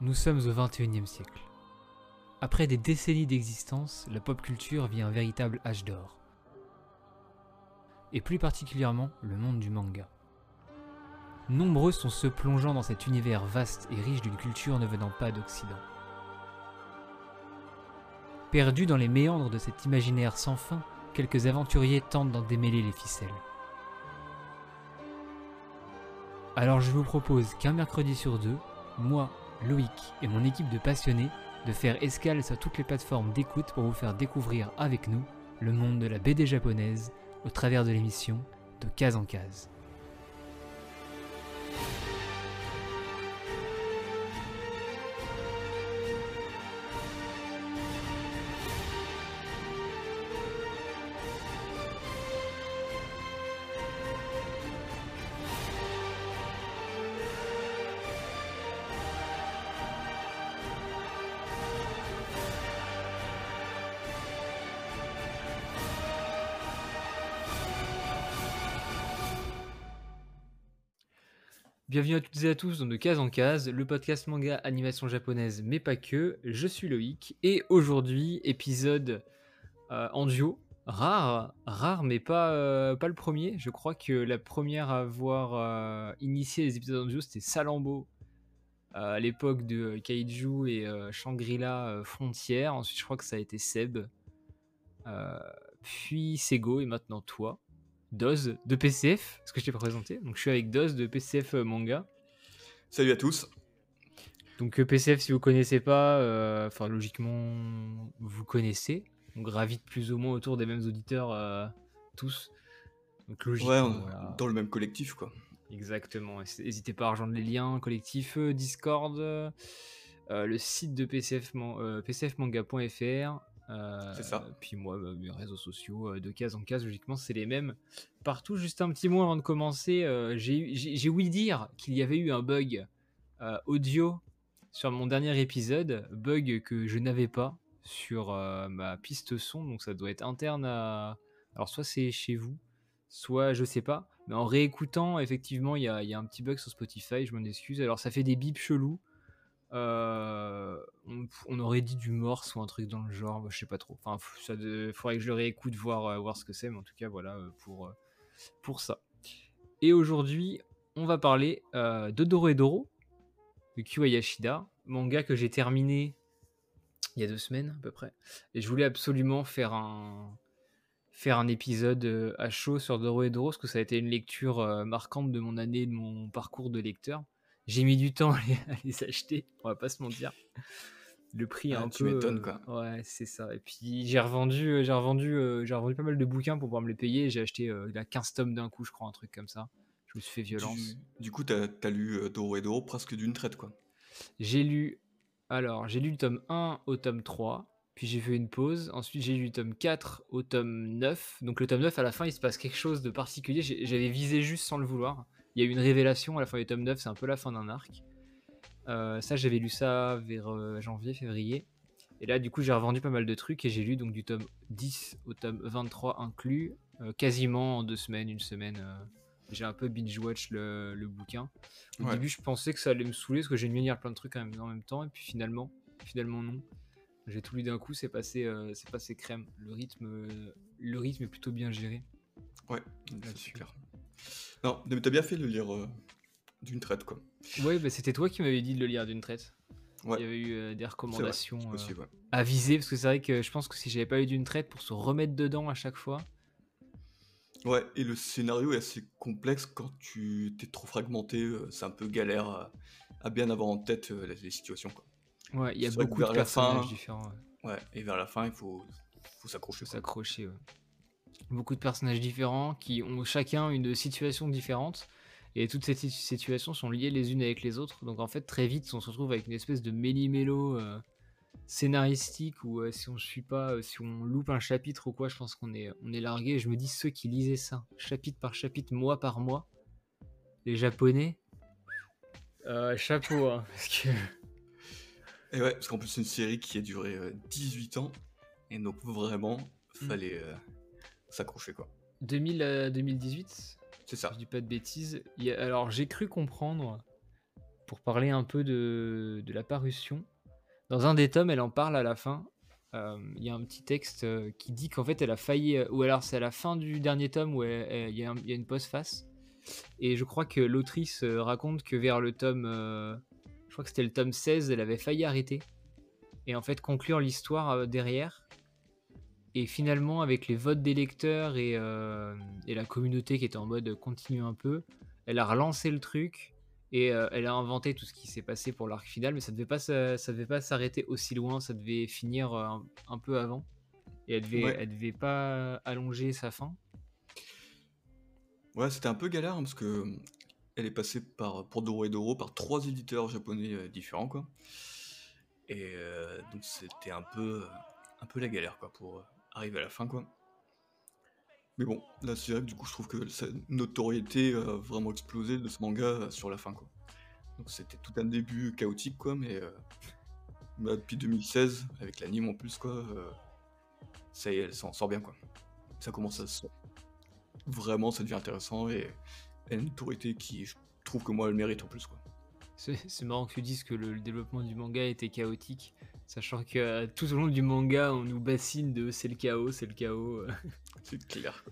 Nous sommes au XXIe siècle. Après des décennies d'existence, la pop culture vit un véritable âge d'or. Et plus particulièrement le monde du manga. Nombreux sont ceux plongeant dans cet univers vaste et riche d'une culture ne venant pas d'Occident. Perdus dans les méandres de cet imaginaire sans fin, quelques aventuriers tentent d'en démêler les ficelles. Alors je vous propose qu'un mercredi sur deux, moi, Loïc et mon équipe de passionnés de faire escale sur toutes les plateformes d'écoute pour vous faire découvrir avec nous le monde de la BD japonaise au travers de l'émission de case en case. Bienvenue à toutes et à tous dans De Case en Case, le podcast manga animation japonaise, mais pas que. Je suis Loïc et aujourd'hui, épisode euh, en duo. Rare, rare, mais pas, euh, pas le premier. Je crois que la première à avoir euh, initié les épisodes en duo, c'était Salambo à l'époque de Kaiju et Shangri-La Frontière. Ensuite, je crois que ça a été Seb, puis Sego et maintenant toi. Doz de PCF, ce que je t'ai présenté. Donc je suis avec Doz de PCF euh, Manga. Salut à tous. Donc euh, PCF, si vous connaissez pas, euh, enfin logiquement vous connaissez. On gravite plus ou moins autour des mêmes auditeurs tous. Donc logiquement, ouais, dans le même collectif quoi. Exactement. N'hésitez pas à rejoindre les liens collectifs Discord, le site de PCF, pcfmanga.fr euh, c'est ça. Puis moi, bah, mes réseaux sociaux, euh, de case en case, logiquement, c'est les mêmes partout. Juste un petit mot avant de commencer. Euh, j'ai ouï dire qu'il y avait eu un bug audio sur mon dernier épisode, bug que je n'avais pas sur ma piste son, donc ça doit être interne à. Alors, soit c'est chez vous, soit je sais pas. Mais en réécoutant, effectivement, il y a, y a, un petit bug sur Spotify, je m'en excuse. Alors, ça fait des bips chelous. Euh, on, aurait dit du morse ou un truc dans le genre, bah, je sais pas trop. Enfin, ça faudrait que je le réécoute voir, euh, voir ce que c'est, mais en tout cas, voilà euh, pour, pour ça. Et aujourd'hui, on va parler de Doro et Doro, de Yashida, manga que j'ai terminé il y a deux semaines à peu près. Et je voulais absolument faire un, faire un épisode à chaud sur Doro et Doro, parce que ça a été une lecture marquante de mon année, de mon parcours de lecteur. J'ai mis du temps à les, acheter, on va pas se mentir. Le prix est ah, un tu m'étonnes quoi. Ouais, c'est ça. Et puis j'ai revendu, euh, j'ai revendu, euh, j'ai revendu pas mal de bouquins pour pouvoir me les payer. J'ai acheté euh, 15 tomes d'un coup, je crois, un truc comme ça. Je me suis fait violence. Du, coup, t'as as lu euh, Doro et Doro presque d'une traite quoi. J'ai lu, alors j'ai lu le tome 1 au tome 3. Puis j'ai fait une pause. Ensuite, j'ai lu le tome 4 au tome 9. Donc, le tome 9, à la fin, il se passe quelque chose de particulier. J'avais visé juste sans le vouloir. Il y a eu une révélation à la fin du tome 9, c'est un peu la fin d'un arc. Euh, ça, j'avais lu ça vers euh, janvier, février. Et là, du coup, j'ai revendu pas mal de trucs et j'ai lu donc du tome 10 au tome 23 inclus, euh, quasiment en deux semaines, une semaine. j'ai un peu binge-watch le, bouquin. Au début, je pensais que ça allait me saouler parce que j'ai de lire plein de trucs en même temps. Et puis finalement, finalement non. J'ai tout lu d'un coup, c'est passé, c'est passé crème. Le rythme, le rythme est plutôt bien géré. Ouais, super. Non, mais t'as bien fait de le lire euh, d'une traite, quoi. Ouais, bah, c'était toi qui m'avais dit de le lire d'une traite. Il y avait eu euh, des recommandations euh, à viser, parce que c'est vrai que je pense que si j'avais pas eu d'une traite pour se remettre dedans à chaque fois. Ouais, et le scénario est assez complexe quand tu t'es trop fragmenté, c'est un peu galère à, bien avoir en tête les, situations, quoi. Ouais, il y a beaucoup de personnages différents. Ouais. et vers la fin, il faut, faut s'accrocher. S'accrocher, ouais beaucoup de personnages différents qui ont chacun une situation différente. Et toutes ces situations sont liées les unes avec les autres. Donc en fait, très vite, on se retrouve avec une espèce de méli-mélo euh, scénaristique où euh, si on suit pas, euh, si on loupe un chapitre ou quoi, je pense qu'on est, on est largué. Et je me dis, ceux qui lisaient ça, chapitre par chapitre, mois par mois, les Japonais, chapeau. Hein, parce que... Et ouais, parce qu'en plus, c'est une série qui a duré 18 ans. Et donc vraiment, mm. fallait s'accrocher quoi. 2000, 2018 C'est ça. Je dis pas de bêtises. alors j'ai cru comprendre pour parler un peu de, de la parution. Dans un des tomes, elle en parle à la fin. Euh, Il y a un petit texte euh, qui dit qu'en fait, elle a failli. euh, ou alors, c'est à la fin du dernier tome où elle- elle- il y, a un- il y a une postface. Et je crois que l'autrice euh, raconte que vers le tome. euh, je crois que c'était le tome 16, elle avait failli arrêter. Et en fait, conclure l'histoire euh, derrière. Et finalement, avec les votes des lecteurs et, euh, et la communauté qui était en mode continue un peu, elle a relancé le truc et euh, elle a inventé tout ce qui s'est passé pour l'arc final, mais ça devait pas ça devait pas s'arrêter aussi loin, ça devait finir euh, un, un peu avant. Et elle devait, Ouais. elle devait pas allonger sa fin. Ouais, c'était un peu galère hein, parce que euh, elle est passée par, pour Doro et Doro par trois éditeurs japonais euh, différents, quoi. Et euh, donc c'était un peu, un peu la galère, quoi, pour arriver à la fin, quoi. Mais bon, là c'est vrai que du coup je trouve que sa notoriété a vraiment explosé de ce manga sur la fin, quoi. Donc c'était tout un début chaotique, quoi, mais euh, bah, depuis 2016, avec l'anime en plus, quoi, euh, ça y est, elle s'en sort bien, quoi. Ça commence à se vraiment ça devient intéressant et une autorité qui je trouve que moi elle mérite en plus quoi. C'est marrant que tu dises que le développement du manga était chaotique, sachant que euh, tout au long du manga, on nous bassine de c'est le chaos, c'est le chaos. euh. C'est clair.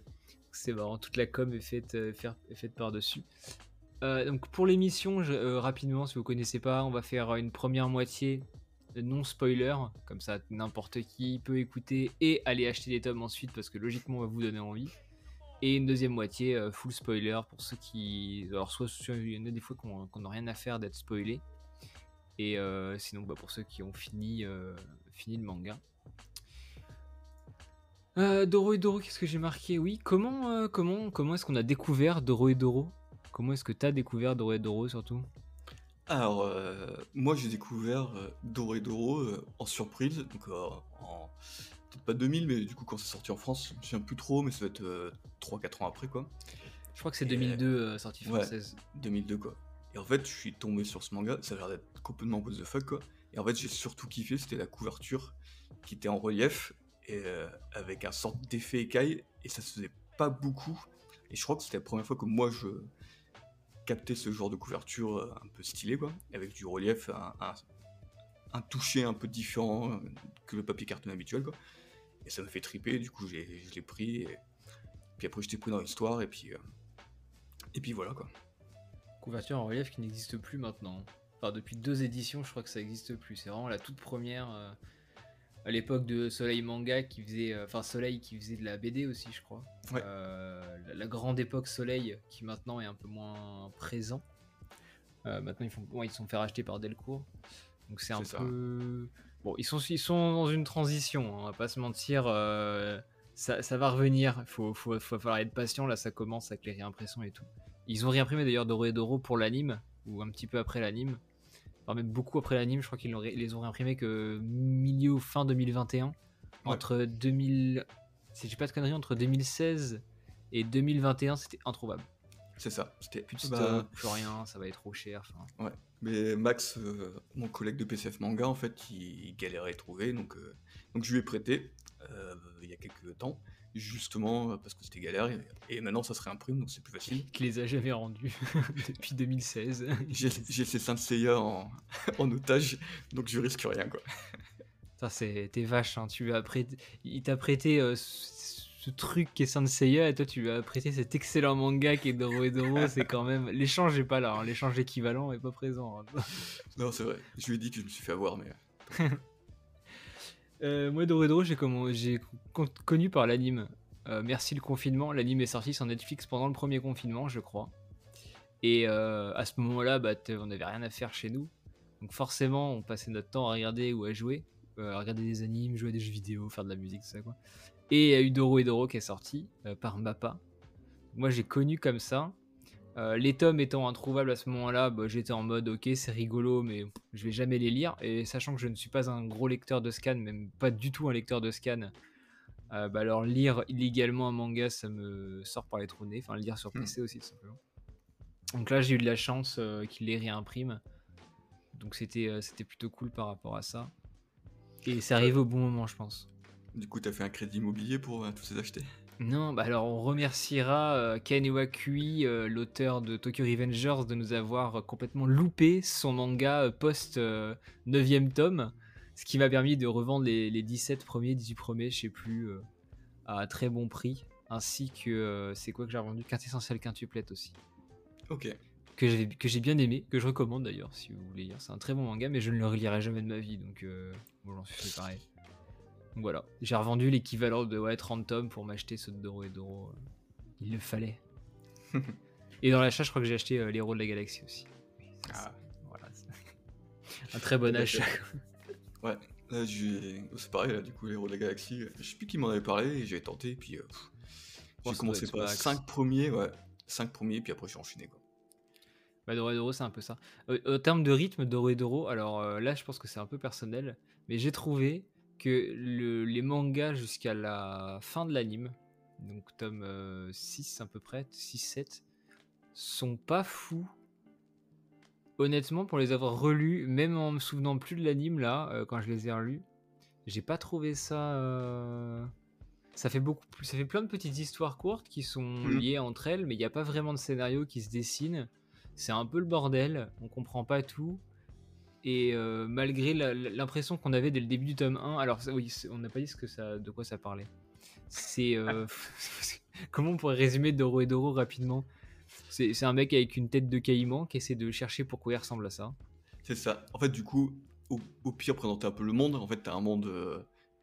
C'est marrant, toute la com est faite, euh, est faite par-dessus. Euh, donc pour l'émission, rapidement, si vous connaissez pas, on va faire une première moitié non spoiler, comme ça n'importe qui peut écouter et aller acheter les tomes ensuite parce que logiquement on va vous donner envie. Et une deuxième moitié full spoiler pour ceux qui... Alors soit il y en a des fois qu'on qu'on n'a rien à faire d'être spoilé. Et euh, sinon bah, pour ceux qui ont fini, euh, fini le manga. Euh, Doro et Doro, qu'est-ce que j'ai marqué? Oui, comment, comment, comment est-ce qu'on a découvert Doro et Doro? Comment est-ce que t'as découvert Doro et Doro surtout? Alors euh, moi j'ai découvert euh, Doro et Doro euh, en surprise, donc en peut-être pas 2000 mais du coup quand c'est sorti en France, je me souviens plus trop mais ça va être 3-4 ans après quoi. Je crois que c'est Et, 2002, euh, sortie ouais. française. 2002 quoi. Et en fait je suis tombé sur ce manga, ça a l'air d'être complètement what the fuck. Et en fait j'ai surtout kiffé, c'était la couverture qui était en relief et euh, avec un sorte d'effet écaille et ça se faisait pas beaucoup. Et je crois que c'était la première fois que moi je captais ce genre de couverture euh, un peu stylé quoi, avec du relief, un, toucher un peu différent euh, que le papier carton habituel quoi. Et ça me fait triper, du coup je l'ai pris et puis après j'étais pris dans l'histoire et puis et puis voilà quoi. Couverture en relief qui n'existe plus maintenant. Enfin, depuis deux éditions, je crois que ça n'existe plus. C'est vraiment la toute première. euh, à l'époque de Soleil Manga qui faisait. euh, Enfin, Soleil qui faisait de la BD aussi, je crois. Ouais. Euh, la, la grande époque Soleil qui maintenant est un peu moins présent. Maintenant, ils, font, bon, ils sont fait racheter par Delcourt. Donc, c'est un ça. peu. Bon, ils sont, ils sont dans une transition, hein, on va pas se mentir. euh, ça, ça va revenir. Il faut, faut, faut falloir être patient. Là, ça commence avec les réimpressions et tout. Ils ont réimprimé d'ailleurs Doro et Doro pour l'anime, ou un petit peu après l'anime. Enfin, même beaucoup après l'anime, je crois qu'ils les ont réimprimé que milieu ou fin 2021. Entre 2000. Si j'ai pas de conneries, entre 2016 et 2021, c'était introuvable. C'est ça, c'était Plus de bah, stock, plus rien, ça va être trop cher. enfin. Mais Max, euh, mon collègue de PCF Manga, en fait, il, il galérait à trouver, donc, euh, donc je lui ai prêté euh, il y a quelques temps, justement euh, parce que c'était galère, et, et maintenant ça se réimprime, donc c'est plus facile. Qui les a jamais rendus depuis 2016. J'ai ces Saint Seiya en, en otage, donc je risque rien, quoi. Ça, c'est t'es vache, hein. tu lui as prêté, il t'a prêté euh, ce, ce truc qui est Saint Seiya et toi tu lui as prêté cet excellent manga qui est Doro et Doro, c'est quand même l'échange est pas là, hein. l'échange équivalent est pas présent. hein. Non, c'est vrai, je lui ai dit que je me suis fait avoir, mais... Euh, moi Doro j'ai connu par l'anime. Euh, merci le confinement, l'anime est sorti sur Netflix pendant le premier confinement je crois. Et euh, à ce moment-là, bah, on n'avait rien à faire chez nous. Donc forcément, on passait notre temps à regarder ou à jouer. à regarder des animes, jouer à des jeux vidéo, faire de la musique, tout ça quoi. Et il y a eu Doro et Doro qui est sorti par Mappa. Moi j'ai connu comme ça. Euh, les tomes étant introuvables à ce moment-là, bah, j'étais en mode ok c'est rigolo mais je vais jamais les lire. Et sachant que je ne suis pas un gros lecteur de scan, même pas du tout un lecteur de scan, euh, bah, alors lire illégalement un manga ça me sort par les trous de nez. Enfin lire sur Hmm. PC aussi tout simplement. Donc là j'ai eu de la chance euh, qu'il les réimprime. Donc c'était c'était plutôt cool par rapport à ça. Et c'est arrivé au bon moment je pense. Du coup, t'as fait un crédit immobilier pour tous ces acheter Non, bah alors on remerciera euh, Ken Iwakui, euh, l'auteur de Tokyo Revengers, de nous avoir complètement loupé son manga euh, post 9ème tome, ce qui m'a permis de revendre les, les 17 premiers, 18 premiers, je sais plus, à très bon prix, ainsi que c'est quoi que j'ai revendu? Quintessentiel Quintuplet aussi. Ok. Que j'ai, que j'ai bien aimé, que je recommande d'ailleurs si vous voulez lire. C'est un très bon manga, mais je ne le relirai jamais de ma vie, donc bon, j'en suis fait pareil. Donc voilà, j'ai revendu l'équivalent de ouais, 30 tomes pour m'acheter de Doro et Doro. Il le fallait. et dans l'achat, je crois que j'ai acheté euh, l'héros de la galaxie aussi. Ah. Voilà. un très bon achat. ouais, là c'est pareil, là, du coup, l'héros de la galaxie, je sais plus qui m'en avait parlé, j'ai tenté, puis euh, j'ai commencé par 5 premiers, ouais, 5 premiers, puis après j'ai enchaîné quoi. Bah, Doro et Doro, c'est un peu ça. Au, terme de rythme, Doro et Doro, alors euh, là, je pense que c'est un peu personnel, mais j'ai trouvé que les mangas jusqu'à la fin de l'anime, donc tome 6 euh, à peu près, 6-7, sont pas fous. Honnêtement, pour les avoir relus, même en me souvenant plus de l'anime là, euh, quand je les ai relus, j'ai pas trouvé ça. Euh, ça fait beaucoup plus. Ça fait plein de petites histoires courtes qui sont mmh. liées entre elles, mais il n'y a pas vraiment de scénario qui se dessine. C'est un peu le bordel, on comprend pas tout. Et euh, malgré l'impression qu'on avait dès le début du tome 1, alors oui, on n'a pas dit ce que ça, de quoi ça parlait. C'est euh, comment on pourrait résumer Doro et Doro rapidement? C'est un mec avec une tête de caïman qui essaie de chercher pourquoi il ressemble à ça. C'est ça. En fait, du coup, au, pire, présenter un peu le monde. En fait, t'as un monde. Euh,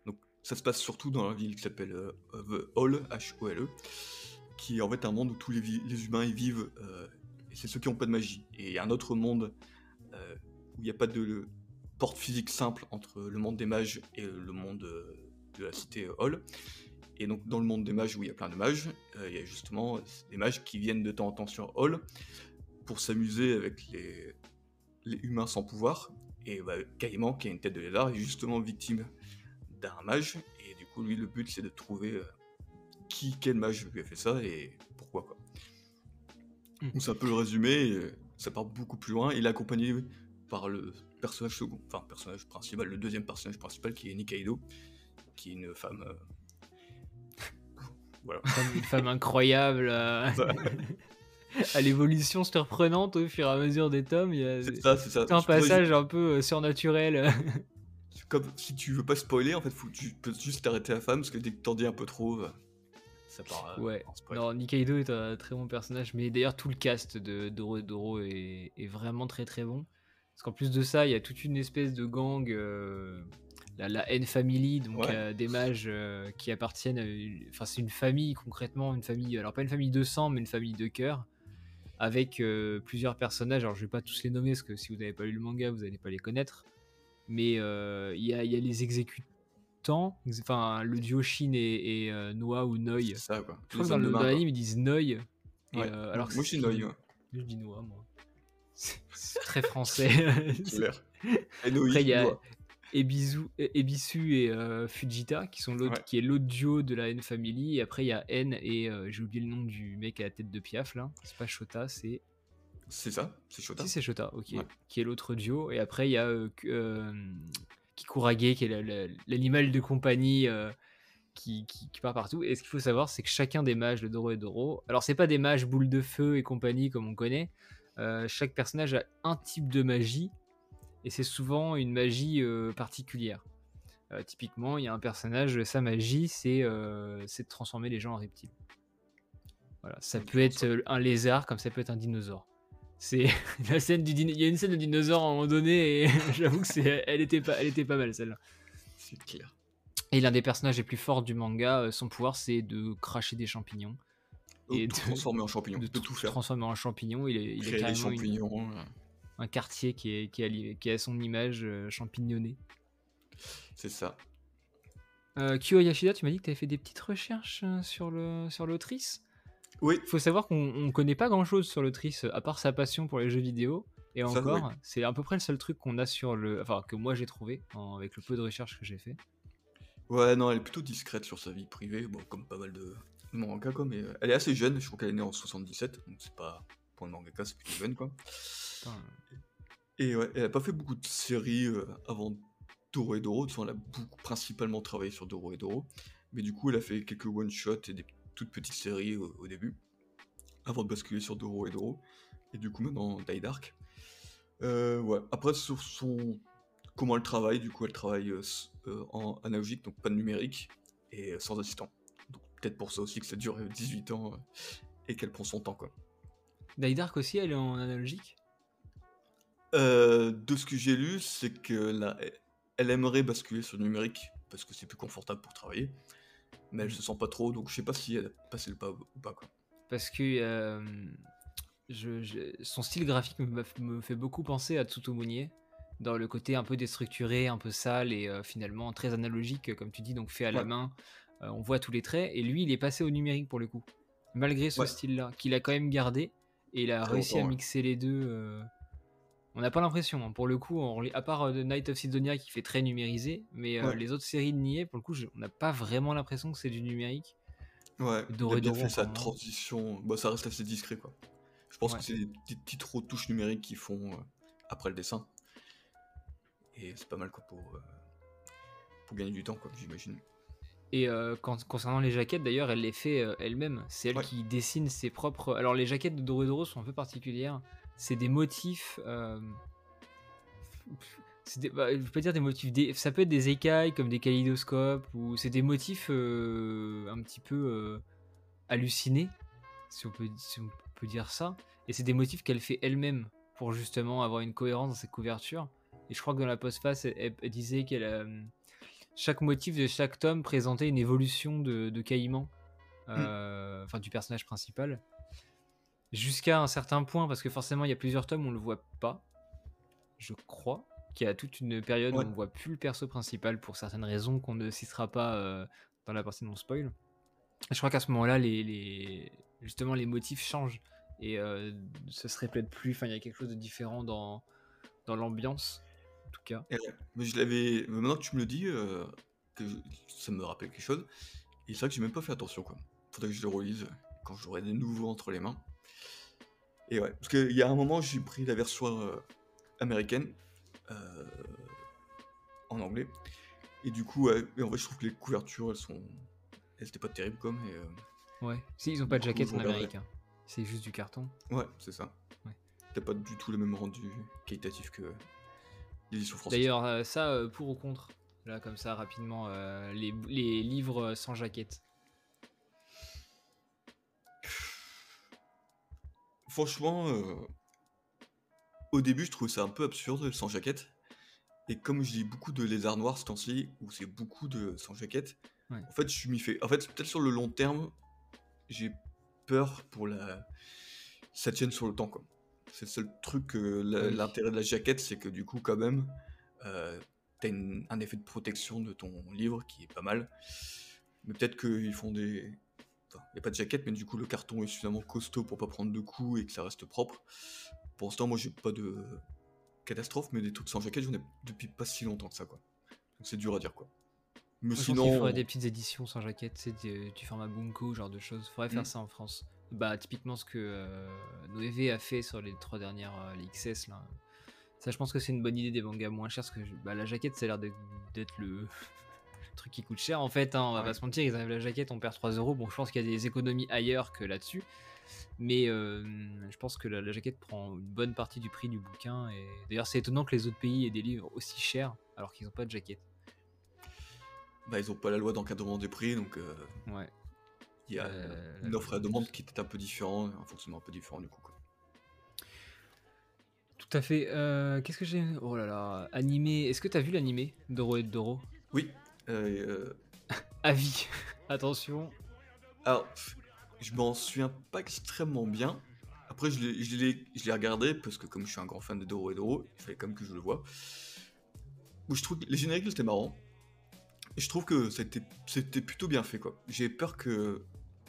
donc, ça se passe surtout dans la ville qui s'appelle The Hall, H-O-L-E, qui est en fait un monde où tous les, les humains y vivent. et c'est ceux qui n'ont pas de magie. Et un autre monde n'y a pas de porte physique simple entre le monde des mages et le monde de la cité Hall. Et donc dans le monde des mages où il y a plein de mages, euh, il y a justement des mages qui viennent de temps en temps sur Hall pour s'amuser avec les, les humains sans pouvoir. Et bah, Caïman, qui a une tête de lézard, est justement victime d'un mage. Et du coup, lui, le but, c'est de trouver euh, qui, quel mage lui a fait ça et pourquoi. Quoi. Hmm. Donc c'est un peu le résumé, ça part beaucoup plus loin. Il est accompagné par le personnage second, enfin personnage principal, le deuxième personnage principal qui est Nikaido, qui est une femme. Euh, voilà. Une femme incroyable. Euh, à l'évolution surprenante au fur et à mesure des tomes. C'est ça, c'est ça. un passage un peu euh, surnaturel. Comme si tu veux pas spoiler, en fait, faut, tu peux juste t'arrêter à la femme parce que dès que t'en dis un peu trop, ça part. ouais. Non, Nikaido est un très bon personnage, mais d'ailleurs tout le cast de Doro Doro est, est vraiment très très bon. Parce qu'en plus de ça, il y a toute une espèce de gang, euh, la, N-Family, donc euh, des mages euh, qui appartiennent à. Enfin, c'est une famille concrètement, une famille. Alors, pas une famille de sang, mais une famille de cœur. Avec plusieurs personnages. Alors, je vais pas tous les nommer parce que si vous n'avez pas lu le manga, vous n'allez pas les connaître. Mais il y a, y, a, les exécutants, enfin, le duo Shin et, et Noah ou Noi. C'est ça, quoi. Je crois que dans, l'anime, ils disent Noi. alors moi, je suis Noi. Je dis Noah, moi. C'est très français. Après, il y a Ebisu, Ebisu et euh, Fujita qui sont l'autre, qui est l'autre duo de la N Family. Et après, il y a N et euh, j'ai oublié le nom du mec à la tête de Piaf là. C'est pas Shota, c'est. C'est ça, c'est Shota. Si, c'est Shota, ok. Qui est l'autre duo. Et après, il y a euh, Kikurage qui est l'animal de compagnie. Qui, qui, qui, part partout. Et ce qu'il faut savoir, c'est que chacun des mages de Doro et Doro, alors c'est pas des mages boules de feu et compagnie comme on connaît, euh, chaque personnage a un type de magie et c'est souvent une magie euh, particulière. Euh, typiquement, il y a un personnage, sa magie, c'est de transformer les gens en reptiles. Voilà, ça peut être un lézard comme ça peut être un dinosaure. C'est la scène du il y a une scène de dinosaure à un moment donné et j'avoue que c'est elle était pas elle était pas mal celle-là. C'est clair. Et l'un des personnages les plus forts du manga, son pouvoir c'est de cracher des champignons et de transformer en champignon, de, tout faire. Transformer en champignon, il est, il est carrément un quartier qui est, qui, qui son image euh, champignonnée. C'est ça. Euh, Kyo Yashida, tu m'as dit que tu avais fait des petites recherches euh, sur le sur l'autrice? Oui. Il faut savoir qu'on ne connaît pas grand chose sur l'autrice, à part sa passion pour les jeux vidéo. Et encore, c'est à peu près le seul truc qu'on a sur le. Enfin, que moi j'ai trouvé, avec le peu de recherches que j'ai fait. Ouais, non, elle est plutôt discrète sur sa vie privée, bon, comme pas mal de, mangaka quoi, mais euh, elle est assez jeune, je crois qu'elle est née en 77, donc c'est pas pour une mangaka, c'est plutôt jeune quoi. Et ouais, elle a pas fait beaucoup de séries euh, avant Doro et Doro, elle a beaucoup, principalement travaillé sur Doro et Doro, mais du coup elle a fait quelques one-shots et des toute petite série au, au début, avant de basculer sur Doro et Doro, et du coup maintenant Die Dark. Euh, ouais. Après, sur son... comment elle travaille, du coup, elle travaille en analogique, donc pas de numérique, et sans assistant. Peut-être pour ça aussi que ça dure euh, 18 ans euh, et qu'elle prend son temps, quoi. Die Dark aussi, elle est en analogique? Euh, de ce que j'ai lu, c'est que là, elle aimerait basculer sur le numérique parce que c'est plus confortable pour travailler, mais elle se sent pas trop, donc je sais pas si elle a passé le pas ou pas, quoi. Parce que euh, je, je- son style graphique me, me fait beaucoup penser à Tsutomunye, dans le côté un peu déstructuré, un peu sale et euh, finalement très analogique, comme tu dis, donc fait à la main. Euh, on voit tous les traits, et lui, il est passé au numérique pour le coup. Malgré ce Ouais. style-là, qu'il a quand même gardé, et il a Très réussi à mixer les deux. euh, On n'a pas l'impression, hein. pour le coup, on- à part euh, The Night of Sidonia qui fait très numérisé, mais Ouais. les autres séries de Nier, pour le coup, je- on n'a pas vraiment l'impression que c'est du numérique. Ouais, il a bien fait sa transition. Bah, ça reste assez discret, quoi. Je pense Ouais. que c'est des petites, retouches numériques qui font euh, après le dessin. Et c'est pas mal, quoi, pour, euh, pour gagner du temps, quoi, j'imagine. Et euh, quand- concernant les jaquettes, d'ailleurs, elle les fait euh, elle-même. C'est elle Ouais. qui dessine ses propres. Alors, les jaquettes de Doro sont un peu particulières. C'est des motifs. euh, des- bah, je peux pas dire des motifs. des- Ça peut être des écailles comme des kaléidoscopes ou c'est des motifs euh, un petit peu hallucinés, si on, peut, si on peut dire ça. Et c'est des motifs qu'elle fait elle-même pour justement avoir une cohérence dans ses couvertures. Et je crois que dans la postface, elle, elle- disait qu'elle a, chaque motif de chaque tome présentait une évolution de, de Caïman, euh, enfin du personnage principal, jusqu'à un certain point, parce que forcément il y a plusieurs tomes où on le voit pas, je crois, qu'il y a toute une période Ouais. où on voit plus le perso principal pour certaines raisons qu'on ne citera pas euh, dans la partie non spoil. Je crois qu'à ce moment-là, les, les- justement les motifs changent et euh, ce se répète plus. Enfin, il y a quelque chose de différent dans, dans l'ambiance, tout cas. Et ouais, mais je l'avais. mais Maintenant que tu me le dis, euh, que je- ça me rappelle quelque chose. Et c'est vrai que j'ai même pas fait attention, quoi. Faudrait que je le relise quand j'aurai des nouveaux entre les mains. Et ouais, parce qu'il y a un moment, j'ai pris la version euh, américaine euh, en anglais. Et du coup, ouais, et en fait, je trouve que les couvertures, elles sont. Elles étaient pas terribles, comme. Et, Ouais. Si, ils ont pas de coup, jaquette en. Amérique. hein. C'est juste du carton. Ouais, c'est ça. Ouais. T'as pas du tout le même rendu qualitatif que. D'ailleurs, euh, ça, euh, pour ou contre Là, comme ça, rapidement, euh, les, les livres sans jaquette. Franchement, euh, au début, je trouvais ça un peu absurde, sans jaquette. Et comme je lis beaucoup de lézards noirs ce temps-ci, où c'est beaucoup de sans jaquette, Ouais. en fait, je m'y fais. En fait, peut-être sur le long terme, j'ai peur pour la. Ça tienne sur le temps, quoi. C'est le seul truc, Oui. l'intérêt de la jaquette, c'est que du coup, quand même, euh, t'as un effet de protection de ton livre qui est pas mal. Mais peut-être qu'ils font des. Enfin, il n'y a pas de jaquette, mais du coup, le carton est suffisamment costaud pour pas prendre de coups et que ça reste propre. Pour l'instant, moi, j'ai pas de catastrophe, mais des trucs sans jaquette, j'en ai depuis pas si longtemps que ça, quoi. Donc c'est dur à dire, quoi. Mais sinon. qu'il faudrait des petites éditions sans jaquette, c'est du, du format Bunko, genre de choses. Faudrait faire Mm. ça en France. Bah, typiquement ce que euh, Noévé a fait sur les trois dernières, euh, les XS là. Ça, je pense que c'est une bonne idée des mangas moins chers, parce que je- bah, la jaquette, ça a l'air d'être- le truc qui coûte cher en fait. hein, on va Ouais. pas se mentir, ils enlèvent la jaquette, on perd 3 euros. Bon, je pense qu'il y a des économies ailleurs que là-dessus. Mais euh, je pense que la, la jaquette prend une bonne partie du prix du bouquin. Et d'ailleurs, c'est étonnant que les autres pays aient des livres aussi chers alors qu'ils n'ont pas de jaquette. Bah, ils ont pas la loi d'encadrement des prix, donc euh, Ouais. Il y a Euh, une offre et la demande qui était un peu différent, un fonctionnement un peu différent du coup. Quoi. Tout à fait. Euh, Qu'est-ce que j'ai Oh là là, animé. Est-ce que t'as vu l'animé Doro et Doro? Oui. euh, Avis. Attention. alors, je m'en souviens pas extrêmement bien. Après, je l'ai- regardé parce que comme je suis un grand fan de Doro et Doro, il fallait quand même que je le voie. Où je trouve que les génériques c'était marrant. Et je trouve que c'était c'était plutôt bien fait quoi. J'ai peur que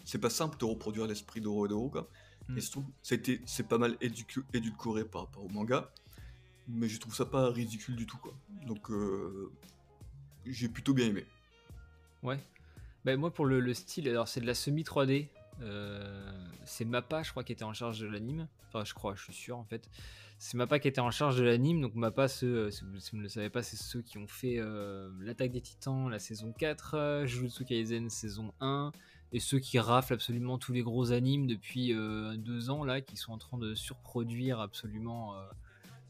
c'est pas simple de reproduire l'esprit Doro et Doro quoi. Mm. Et je trouve c'était c'est pas mal édulcoré par rapport au manga, mais je trouve ça pas ridicule du tout quoi. Donc euh, j'ai plutôt bien aimé. Ouais. Bah, moi, pour le, le style, alors c'est de la semi 3D. Euh, c'est Mappa, je crois, qui était en charge de l'anime. Enfin, je crois, je suis sûr en fait. C'est Mappa qui était en charge de l'anime. Donc, Mappa, ceux, si, vous, si vous ne le savez pas, c'est ceux qui ont fait euh, L'attaque des titans, la saison 4, euh, Jujutsu Kaisen, saison 1, et ceux qui raflent absolument tous les gros animes depuis euh, deux ans là, qui sont en train de surproduire absolument euh,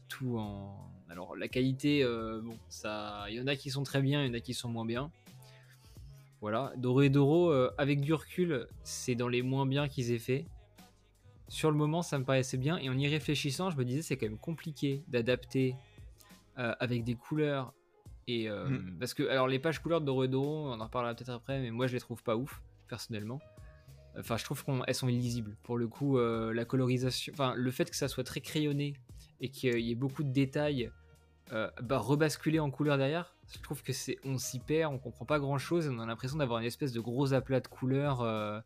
tout en. Alors la qualité, euh, bon, ça, il y en a qui sont très bien, il y en a qui sont moins bien. Voilà, Doro et Doro, avec du recul, c'est dans les moins bien qu'ils aient fait. Sur le moment, ça me paraissait bien, et en y réfléchissant, je me disais c'est quand même compliqué d'adapter avec des couleurs et mm. parce que alors les pages couleurs de Doro et Doro, on en reparlera peut-être après, mais moi je les trouve pas ouf personnellement. Enfin, je trouve qu'elles sont illisibles. Pour le coup, euh, la colorisation, enfin, le fait que ça soit très crayonné et qu'il y ait beaucoup de détails, euh, bah, rebasculer en couleur derrière, je trouve que c'est, on s'y perd, on comprend pas grand chose, on a l'impression d'avoir une espèce de gros aplat de couleurs, euh,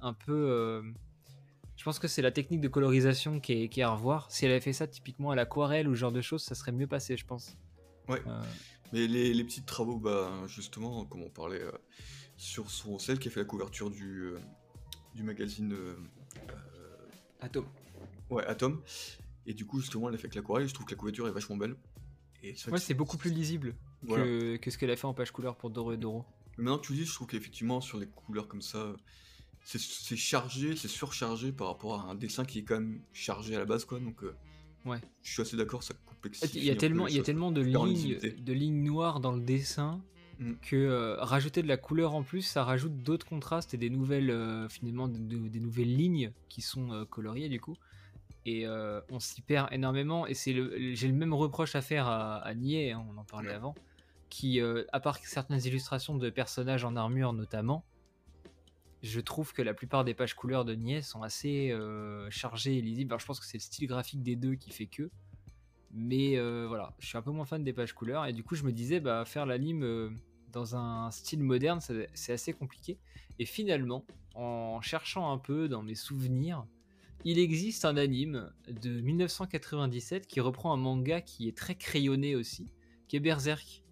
un peu. je pense que c'est la technique de colorisation qui est, qui est, à revoir. Si elle avait fait ça typiquement à l'aquarelle ou ce genre de choses, ça serait mieux passé, je pense. Ouais. Mais les, les, petits travaux, bah, justement, comme on parlait sur son, celle qui a fait la couverture du, euh, du magazine euh, euh, Atom. Ouais, Atom. Et du coup, justement, elle a fait avec l'aquarelle. Je trouve que la couverture est vachement belle. Et ouais, c'est beaucoup plus lisible que, que, ce qu'elle a fait en page couleur pour Doro et Doro. maintenant tu dis, je trouve qu'effectivement, sur les couleurs comme ça, c'est chargé, c'est surchargé par rapport à un dessin qui est quand même chargé à la base, quoi. Donc, ouais. je suis assez d'accord, ça complexifie. Il y a tellement, il y a tellement de lignes, de lignes noires dans le dessin Mm. que euh, rajouter de la couleur en plus, ça rajoute d'autres contrastes et des nouvelles, euh, finalement, des nouvelles lignes qui sont euh, coloriées du coup. Et on s'y perd énormément. Et c'est j'ai le même reproche à faire à, à Nier, hein, on en parlait avant, qui, à part certaines illustrations de personnages en armure notamment, je trouve que la plupart des pages couleurs de Nier sont assez chargées et lisibles. Alors je pense que c'est le style graphique des deux qui fait que. Mais voilà, je suis un peu moins fan des pages couleurs. Et du coup, je me disais, bah, faire l'anime dans un style moderne, c'est assez compliqué. Et finalement, en cherchant un peu dans mes souvenirs, il existe un anime de 1997 qui reprend un manga qui est très crayonné aussi, qui est Berserk.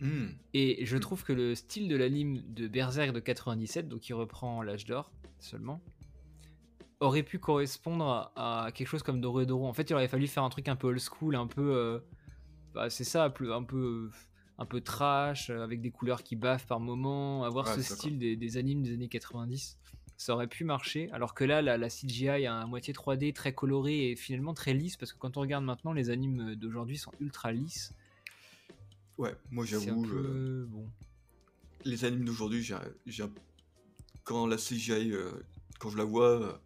Hmm. Et je hmm. trouve que le style de l'anime de Berserk de 97, donc qui reprend l'âge d'or seulement, aurait pu correspondre à, quelque chose comme Doro et Doro. En fait, il aurait fallu faire un truc un peu old school, un peu. Euh, bah, c'est ça, un peu un peu trash, euh, avec des couleurs qui baffent par moment, avoir ce style des, animes des années 90, ça aurait pu marcher. Alors que là, la, CGI à moitié 3D, très colorée et finalement très lisse, parce que quand on regarde maintenant, les animes d'aujourd'hui sont ultra lisses. Ouais, moi j'avoue. Euh, bon. Les animes d'aujourd'hui, j'ai, quand la CGI, euh, quand je la vois,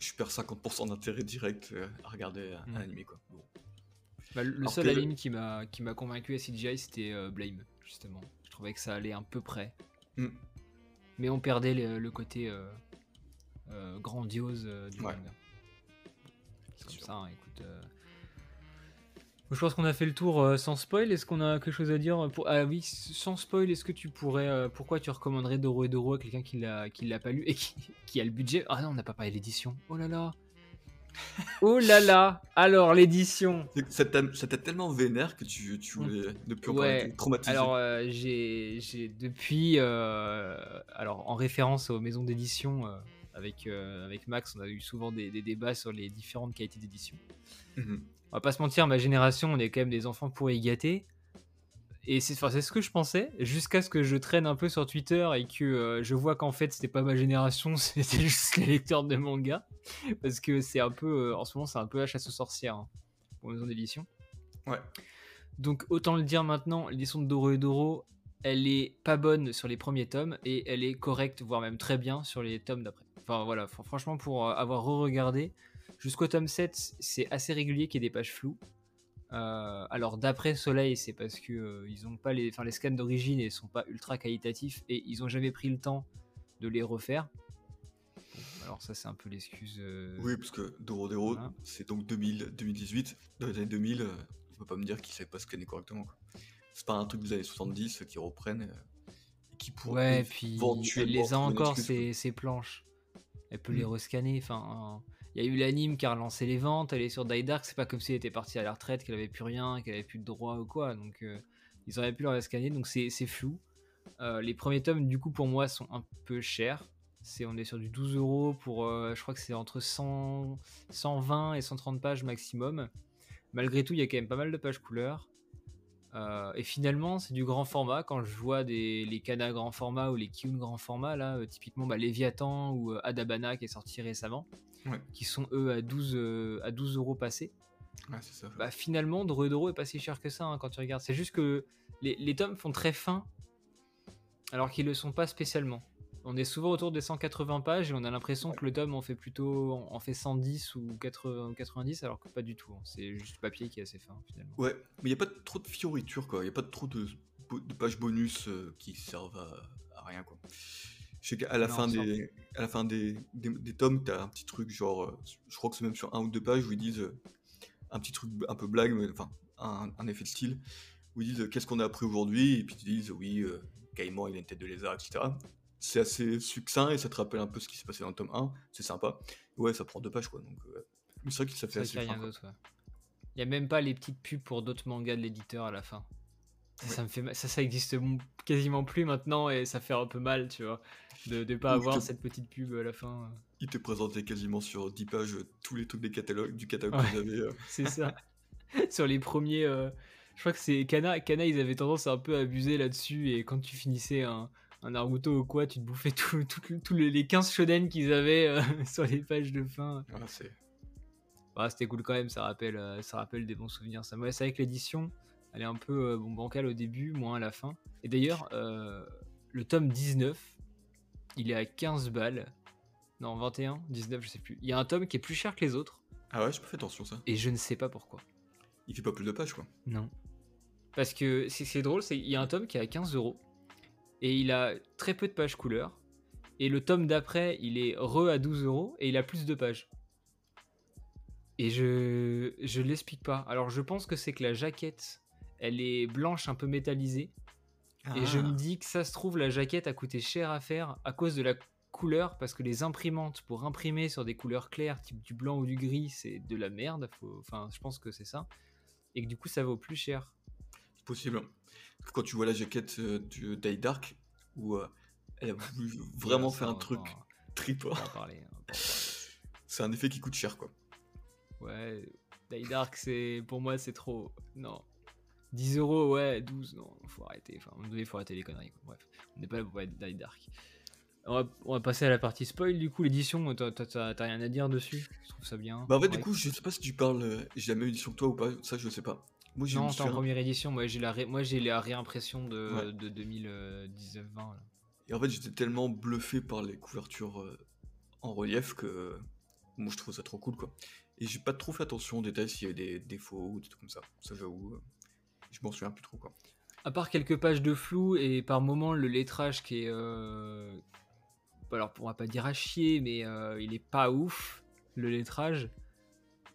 je perds 50% d'intérêt direct à regarder un, un hmm. anime. Quoi. Bon. Bah, le seul anime qui m'a qui m'a convaincu à CGI c'était euh, Blame justement. Je trouvais que ça allait un peu près. Mm. Mais on perdait le, côté euh, euh, grandiose du manga. C'est comme ça, hein, écoute. Je pense qu'on a fait le tour sans spoil. Est-ce qu'on a quelque chose à dire pour... Ah oui, sans spoil, est-ce que tu pourrais. pourquoi tu recommanderais Doro et Doro à quelqu'un qui l'a, qui l'a pas lu et qui, qui a le budget? Ah non, on n'a pas parlé de l'édition. Oh là là Oh là là Alors, l'édition. Ça t'a tellement vénère que tu, tu voulais ne plus ouais. traumatiser. Alors, euh, j'ai depuis. Euh, alors, en référence aux maisons d'édition, euh, avec, avec Max, on a eu souvent des, débats sur les différentes qualités d'édition. Mhm. On va pas se mentir, ma génération, on est quand même des enfants pour y gâter. Et c'est ce que je pensais, jusqu'à ce que je traîne un peu sur Twitter et que euh, je vois qu'en fait c'était pas ma génération, c'était juste les lecteurs de manga. Parce que c'est un peu, euh, en ce moment, c'est un peu la chasse aux sorcières hein, pour maison d'édition. Ouais. Donc autant le dire maintenant, l'édition de Doro et Doro, elle est pas bonne sur les premiers tomes et elle est correcte, voire même très bien sur les tomes d'après. Enfin voilà, franchement, pour euh, avoir re-regardé, jusqu'au tome 7, c'est assez régulier qu'il y ait des pages floues. Euh, alors d'après Soleil, c'est parce que euh, ils ont pas les, enfin les scans d'origine et sont pas ultra qualitatifs et ils ont jamais pris le temps de les refaire. alors ça c'est un peu l'excuse. Euh, oui, parce que Doro c'est donc 2000, 2018. Dans les années 2000, on peut pas me dire qu'ils savaient pas scanner correctement. C'est pas un truc des années 70 qui reprennent et qui pourraient. Ouais, puis elle les a encore ces, planches. Elle peut les mm. rescanner. Enfin. Il y a eu l'anime qui a relancé les ventes, elle est sur Die Dark, c'est pas comme si elle était partie à la retraite, qu'elle avait plus rien, qu'elle avait plus de droits ou quoi. Donc euh, ils auraient pu la rescanner, donc c'est flou. Euh, les premiers tomes, du coup, pour moi, sont un peu chers. On est sur du 12 euros pour, euh, je crois que c'est entre 100, 120 et 130 pages maximum. Malgré tout, il y a quand même pas mal de pages couleurs. Et finalement, c'est du grand format. Quand je vois les Kana grand format ou les Kyun grand format, là, typiquement bah, Léviathan ou Adabana qui est sorti récemment, Ouais. qui sont eux à 12, euh, à 12 euros passés, Ouais, ça. bah, finalement, Doro est pas si cher que ça hein, quand tu regardes. C'est juste que les, les tomes font très fin, alors qu'ils le sont pas spécialement. On est souvent autour des 180 pages et on a l'impression que le tome en fait plutôt en fait 110 ou 80 90 alors que pas du tout. hein. C'est juste le papier qui est assez fin finalement. Ouais, mais il n'y a pas trop de fioritures, quoi. Il n'y a pas trop de pages bonus euh, qui servent à, à rien, quoi. Je sais qu'à la, Non, fin des, à la fin des, des, des tomes, t'as un petit truc, genre, euh, je crois que c'est même sur un ou deux pages où ils disent euh, un petit truc un peu blague, mais enfin, un, un effet de style, où ils disent euh, qu'est-ce qu'on a appris aujourd'hui, et puis ils disent oui, euh, Caïman il a une tête de lézard, etc. C'est assez succinct et ça te rappelle un peu ce qui s'est passé dans le tome 1, c'est sympa. Ouais, ça prend deux pages, quoi. Donc, euh, c'est vrai que ça fait qu'il assez fin, quoi. ouais. Il y a même pas les petites pubs pour d'autres mangas de l'éditeur à la fin. Ça, Ouais. ça me fait ma- ça, ça existe quasiment plus maintenant et ça fait un peu mal, tu vois, de ne pas avoir cette petite pub à la fin. Il te présentait quasiment sur 10 pages euh, tous les trucs des catalogues, du catalogue Ouais. qu'ils avaient. euh. C'est ça. Sur les premiers, euh, je crois que c'est Kana. Kana, ils avaient tendance à un peu abuser là-dessus et quand tu finissais un, un Naruto ou quoi, tu te bouffais tous tout, les 15 shonen qu'ils avaient euh, sur les pages de fin. Voilà, c'est... Bah, c'était cool quand même, ça rappelle, ça rappelle des bons souvenirs. Ça, ouais, c'est vrai que l'édition, elle est un peu euh, bon, bancale au début, moins à la fin. Et d'ailleurs, euh, le tome 19, il est à 15 balles. Non, 21, 19, je sais plus. Il y a un tome qui est plus cher que les autres, Ah ouais, j'ai pas fait attention ça. et je ne sais pas pourquoi. Il fait pas plus de pages quoi. Non. Parce que c'est c'est drôle, c'est il y a un tome qui est à 15 euros, et il a très peu de pages couleur. Et le tome d'après, il est re à 12 euros, et il a plus de pages. Et je je l'explique pas. Alors je pense que c'est que la jaquette, elle est blanche un peu métallisée. Et je Ah. me dis que ça se trouve, la jaquette a coûté cher à faire à cause de la couleur, parce que les imprimantes pour imprimer sur des couleurs claires, type du blanc ou du gris, c'est de la merde. Faut- Enfin, je pense que c'est ça. Et que du coup, ça vaut plus cher. C'est possible. Quand tu vois la jaquette euh, du Day Dark, où euh, elle a voulu vraiment faire un truc pas en parler. c'est un effet qui coûte cher quoi. Ouais, Die Dark, c'est pour moi, c'est trop. Non. 10 euros, ouais, 12, non, faut arrêter. Enfin, moment donné, faut arrêter les conneries. quoi. Bref, on n'est pas là pour être Die Dark. On va, on va passer à la partie spoil du coup, l'édition. T'as rien à dire dessus? Je trouve ça bien. Bah en fait, du coup, je sais pas si tu parles, euh, j'ai la même édition que toi ou pas, ça je sais pas. Moi j'ai Non, t'es en première édition. Moi, j'ai la, ré- moi, j'ai la réimpression de, Ouais. de 2019-20. là. Et en fait, j'étais tellement bluffé par les couvertures euh, en relief que moi je trouve ça trop cool quoi. Et j'ai pas trop fait attention aux détails s'il y avait des défauts ou des trucs comme ça. Ça j'avoue, euh, je m'en souviens plus trop quoi. À part quelques pages de flou et par moment le lettrage qui est. euh, Alors, on va pas dire à chier, mais euh, il est pas ouf, le lettrage.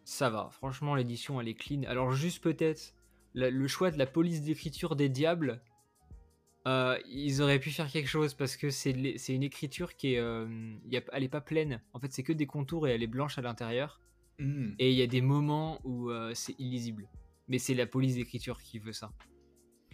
Ça va. Franchement, l'édition, elle est clean. Alors, juste peut-être le choix de la police d'écriture des diables. euh, ils auraient pu faire quelque chose parce que c'est une écriture qui est. euh, y a- elle est pas pleine. En fait, c'est que des contours et elle est blanche à l'intérieur. Hmm. Et il y a des moments où euh, c'est illisible. Mais c'est la police d'écriture qui veut ça.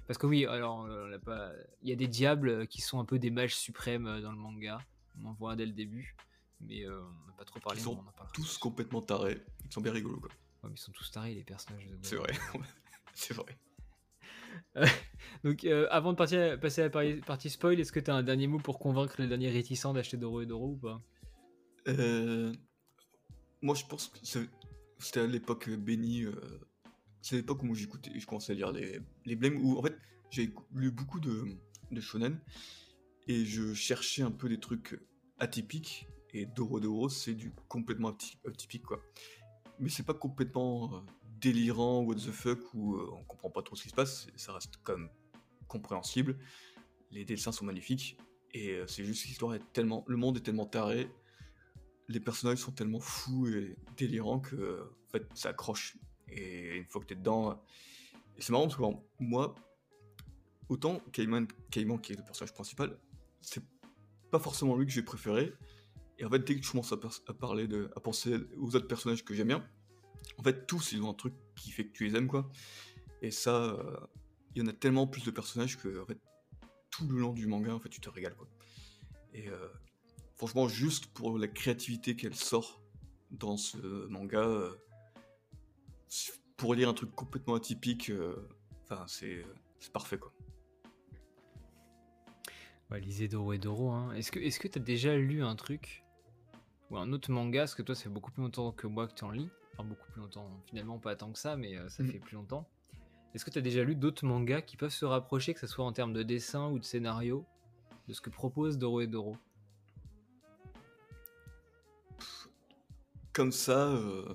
Parce que oui, alors, euh, on l'a pas... il y a des diables euh, qui sont un peu des mages suprêmes euh, dans le manga. On en voit dès le début. Mais euh, on n'a pas trop parlé. Ils sont on. Tous complètement tarés, ils sont bien rigolos quoi. Ouais, mais ils sont tous tarés, les personnages. de C'est vrai, c'est vrai. Donc, euh, avant de partir, passer à la partie spoil, est-ce que tu as un dernier mot pour convaincre les derniers réticents d'acheter Doro et Doro ou pas? Euh, moi, je pense que c'était à l'époque bénie. C'est l'époque où j'écoutais, je commençais à lire les, les blèmes. Où en fait, j'ai lu beaucoup de, de shonen et je cherchais un peu des trucs atypiques. Et Doro Doro, c'est du complètement aty- atypique quoi. Mais c'est pas complètement euh, délirant, what the fuck, où euh, on comprend pas trop ce qui se passe. Ça reste quand même compréhensible. Les dessins sont magnifiques. Et euh, c'est juste l'histoire est tellement. Le monde est tellement taré les personnages sont tellement fous et délirants que en fait ça accroche et une fois que t'es dedans euh, et c'est marrant parce que moi autant Cayman, Cayman qui est le personnage principal c'est pas forcément lui que j'ai préféré. Et en fait dès que je commence à, parler de à penser aux autres personnages que j'aime bien en fait tous ils ont un truc qui fait que tu les aimes quoi. Et ça euh, il y en a tellement plus de personnages que tout le long du manga en fait tu te régales quoi. Et euh, franchement, juste pour la créativité qu'elle sort dans ce manga, euh, pour lire un truc complètement atypique, euh, Enfin, c'est c'est parfait quoi. Ouais, lisez Doro et Doro. Hein. Est-ce que est-ce que t'as déjà lu un truc ou un autre manga? Parce que toi, ça fait beaucoup plus longtemps que moi que tu en lis. Enfin, beaucoup plus longtemps. Finalement, pas tant que ça, mais euh, ça Mhm. fait plus longtemps. Est-ce que t'as déjà lu d'autres mangas qui peuvent se rapprocher, que ce soit en termes de dessin ou de scénario, de ce que propose Doro et Doro? Comme ça, euh,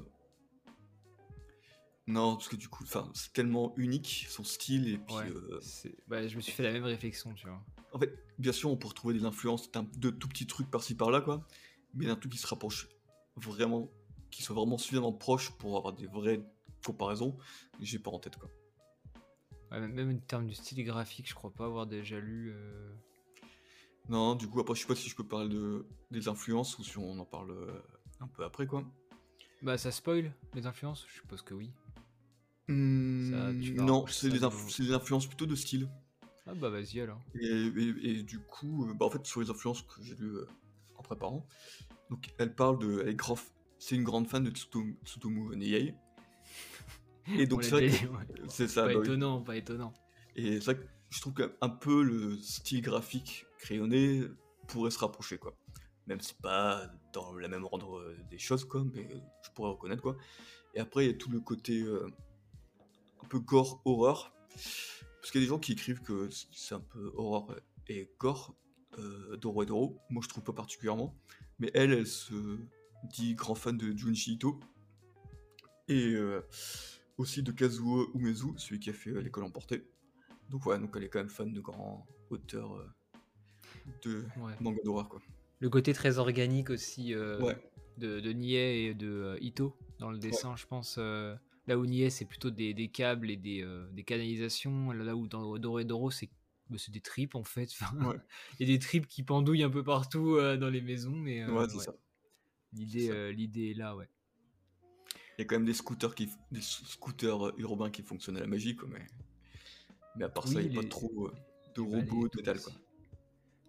non, parce que du coup, enfin, c'est tellement unique son style et puis Ouais. euh, bah, je me suis fait la même réflexion, tu vois. En fait, bien sûr, on peut retrouver des influences de tout petits trucs par-ci par-là, quoi. Mais d'un truc qui se rapproche vraiment, qui soit vraiment suffisamment proche pour avoir des vraies comparaisons, j'ai pas en tête, quoi. Ouais, même- même en termes du style graphique, je crois pas avoir déjà lu. euh, Non, du coup, après, je sais pas si je peux parler de, des influences ou si on en parle euh, un peu après, quoi. Bah, ça spoil les influences Je suppose que oui. Hmm, tu non, c'est ça des, inf- influences plutôt de style. Ah, bah, vas-y alors. Et, et- et du coup, euh, bah, en fait, sur les influences que j'ai lues euh, en préparant, donc elle parle de. Elle est, grand- c'est une grande fan de Tsutomu, Tsutomu Niyei. Et On donc, c'est ouais. c'est ça, Pas bah oui. étonnant, pas étonnant. Et c'est vrai que je trouve qu'un peu le style graphique crayonné pourrait se rapprocher, quoi. Même si pas dans la même ordre euh, des choses, quoi, mais je pourrais reconnaître, quoi. Et après, il y a tout le côté euh, peu gore, horreur. Parce qu'il y a des gens qui écrivent que c'est un peu horreur et gore, euh, Doro et Doro. Moi, je trouve pas particulièrement. Mais elle, elle se dit grand fan de Junji Ito. Et euh, aussi de Kazuo Umezu, celui qui a fait euh, l'école emportée. Donc ouais, donc elle est quand même fan de grands auteurs euh, de Ouais. manga d'horreur quoi. Le côté très organique aussi Ouais. de, de Nie et de Ito dans le dessin, je pense. Là où Nie, c'est plutôt des, des câbles et des, euh, des canalisations. Là où dans Doro et Doro, c'est bah, des tripes en fait. Enfin, Ouais. Il y a des tripes qui pendouillent un peu partout euh, dans les maisons. Mais euh, ouais, c'est ouais. ça. L'idée est là, ouais. Il y a quand même des scooters qui des scooters urbains qui fonctionnent à la magie quoi, mais mais à part ça, il n'y a les- pas trop de robots total quoi.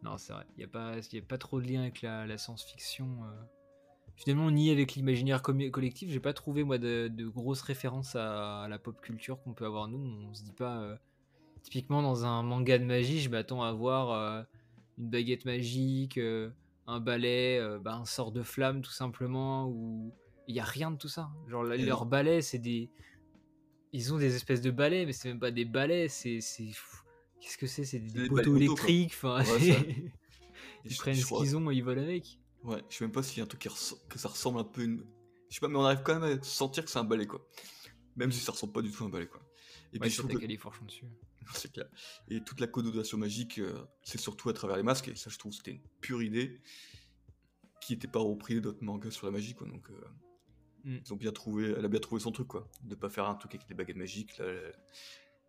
Non, c'est vrai. Il n'y a, pas- y a pas trop de lien avec la, la science-fiction. euh. Finalement, ni avec l'imaginaire collectif, j'ai pas trouvé moi de, de grosses références à, à la pop culture qu'on peut avoir nous. On se dit pas. euh, Typiquement, dans un manga de magie, je m'attends à voir euh, une baguette magique, euh, un balai, euh, bah, un sort de flamme tout simplement. Ou il y a rien de tout ça. Genre leurs balais, c'est des. Ils ont des espèces de balais, mais c'est même pas des balais. C'est. Qu'est-ce que c'est? C'est des, poteaux électriques. Enfin, Ouais, ils prennent ce qu'ils ont et ils volent avec. Ouais, je sais même pas s'il y a un truc qui que ça ressemble un peu à une. Je sais pas, mais on arrive quand même à sentir que c'est un balai quoi. Même si ça ressemble pas du tout à un balai quoi. Et Ouais, puis je sur trouve ta que- dessus. C'est clair. Et toute la connotation magique, euh, c'est surtout à travers les masques, et ça, je trouve, c'était une pure idée qui n'était pas repris d'autres mangas sur la magie, quoi. Donc, euh, Mm. ils ont bien trouvé, elle a bien trouvé son truc, quoi. De pas faire un truc avec des baguettes magiques. La,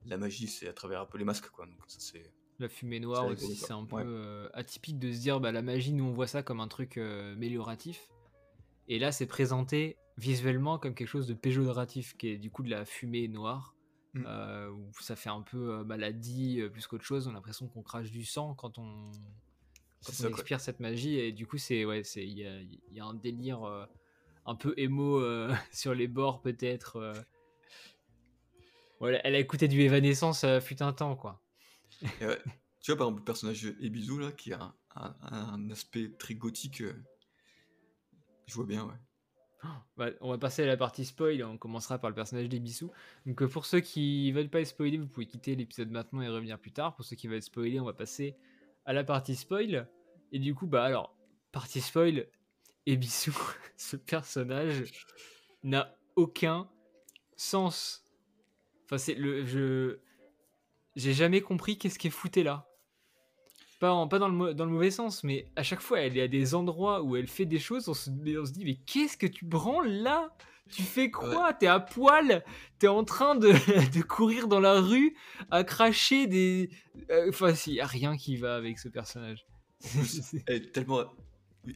la magie, c'est à travers un peu les masques, quoi. Donc, ça, c'est. La fumée noire aussi, c'est un peu Ouais. euh, atypique de se dire bah, la magie, nous on voit ça comme un truc euh, amélioratif. Et là, c'est présenté visuellement comme quelque chose de péjoratif, qui est du coup de la fumée noire, Mm. euh, où ça fait un peu euh, maladie plus qu'autre chose. On a l'impression qu'on crache du sang quand on, quand C'est on ça, quoi. expire cette magie. Et du coup, c'est ouais, c'est il y a, il y a un délire un peu émo sur les bords peut-être. Voilà, elle a écouté du Evanescence euh, fut un temps quoi. Ouais. Tu vois, par exemple, le personnage Ebizu, là, qui a un aspect très gothique, euh, je vois bien, ouais. Bah, on va passer à la partie spoil, on commencera par le personnage d'Ebisu. Donc euh, pour ceux qui veulent pas être spoilés, vous pouvez quitter l'épisode maintenant et revenir plus tard. Pour ceux qui veulent être spoilés, on va passer à la partie spoil. Et du coup, bah alors, partie spoil, Ebisu, ce personnage n'a aucun sens. Enfin, c'est le. Je. J'ai jamais compris qu'est-ce qui est fouté là. Pas, en- pas dans, le, mo- dans le mauvais sens, mais à chaque fois, elle est à des endroits où elle fait des choses, on se, mais on se dit, mais qu'est-ce que tu branles là? Tu fais quoi? T'es à poil? T'es en train de, de courir dans la rue à cracher des... euh, Enfin, il n'y a rien qui va avec ce personnage. Elle est tellement.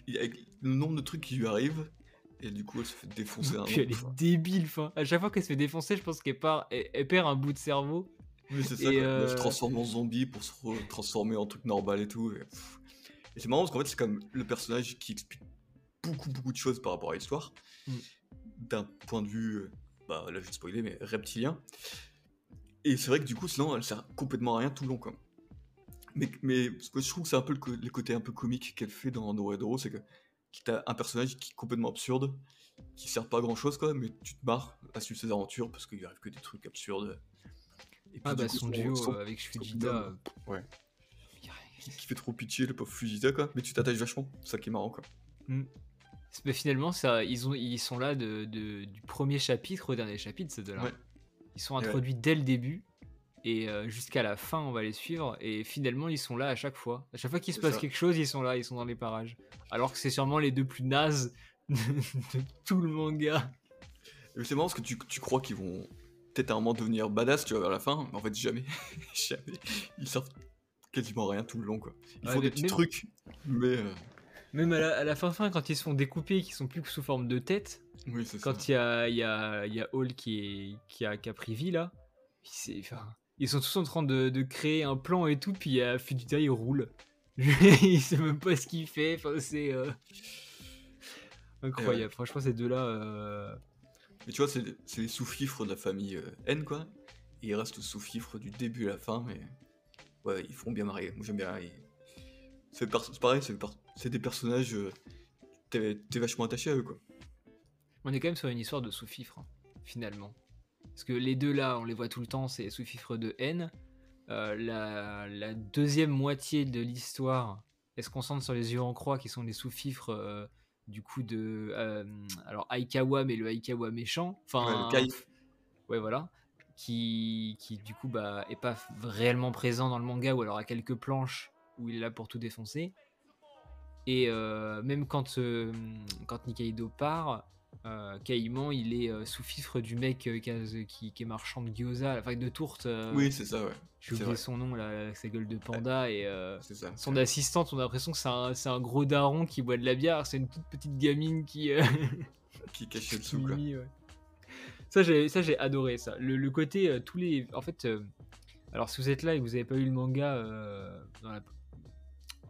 Avec le nombre de trucs qui lui arrivent, et du coup, elle se fait défoncer un Puis elle est débile. Enfin, à chaque fois qu'elle se fait défoncer, je pense qu'elle part, elle, elle perd un bout de cerveau. Oui, c'est ça. Elle se euh, transforme en zombie pour se transformer en truc normal et tout. Et, c'est marrant parce qu'en fait, c'est comme le personnage qui explique beaucoup, beaucoup de choses par rapport à l'histoire. Mm. D'un point de vue, euh, bah là je vais spoiler, mais reptilien. Et c'est vrai que du coup, sinon, elle sert complètement à rien tout le long, quoi. Mais, mais je trouve que c'est un peu le, le, côté un peu comique qu'elle fait dans Doro c'est que t'as un personnage qui est complètement absurde, qui sert pas à grand chose, quoi, mais tu te marres à suivre ses aventures parce qu'il arrive que des trucs absurdes. Et puis, ah, bah, son duo euh, avec Fujita. Euh, ouais. Qui fait trop pitié, le pauvre Fujita, quoi. Mais tu t'attaches vachement, c'est ça qui est marrant, quoi. Mm. Mais finalement, ça, ils, ont, ils sont là de, de, du premier chapitre au dernier chapitre, ces deux-là. Ils sont introduits dès le début et euh, jusqu'à la fin, on va les suivre. Et finalement, ils sont là à chaque fois. À chaque fois qu'il se passe quelque chose, ils sont là, ils sont dans les parages. Alors que c'est sûrement les deux plus nazes de, tout le manga. C'est marrant parce que tu, tu crois qu'ils vont peut-être à un moment devenir badass, tu vois, vers la fin, mais en fait, jamais. jamais. Ils servent quasiment rien tout le long, quoi. Ils font des petits trucs, mais. Euh, même à la, fin fin, quand ils se font découper, qui sont plus que sous forme de tête, oui, quand il y a, y, a, y a Hall qui, est, qui, a, qui a pris vie là, enfin, ils sont tous en train de, de, créer un plan et tout, puis a Fujita, il roule. il sait même pas ce qu'il fait, enfin, c'est euh, incroyable. Franchement, ces deux-là. Euh, mais tu vois, c'est les sous-fifres de la famille euh, N, quoi. ils restent sous-fifres du début à la fin, mais ouais, ils font bien marrer. Moi, j'aime bien. C'est pareil, c'est des personnages. T'es vachement attaché à eux, quoi. On est quand même sur une histoire de sous-fifre, hein, finalement. Parce que les deux là, on les voit tout le temps, c'est sous-fifre de N. Euh, la, deuxième moitié de l'histoire, elle se concentre sur les yeux en croix qui sont les sous-fifres euh, du coup de. Euh, alors Aikawa, mais le Aikawa méchant. Enfin. Ouais, ouais, voilà. Qui, qui du coup bah, est pas réellement présent dans le manga ou alors à quelques planches où il est là pour tout défoncer. Et même quand, quand Nikaido part, euh, Caïman, il est euh, sous fifre du mec euh, qui, qui, est marchand de gyoza, enfin de tourte. oui, c'est ça, ouais. J'ai oublié son nom, là, avec sa gueule de panda. et son assistante, on a l'impression que c'est un, gros daron qui boit de la bière. C'est une toute petite gamine qui. qui cache le dessous, quoi. Ça, j'ai adoré ça. Le, côté, tous les. En fait, alors si vous êtes là et que vous n'avez pas eu le manga dans la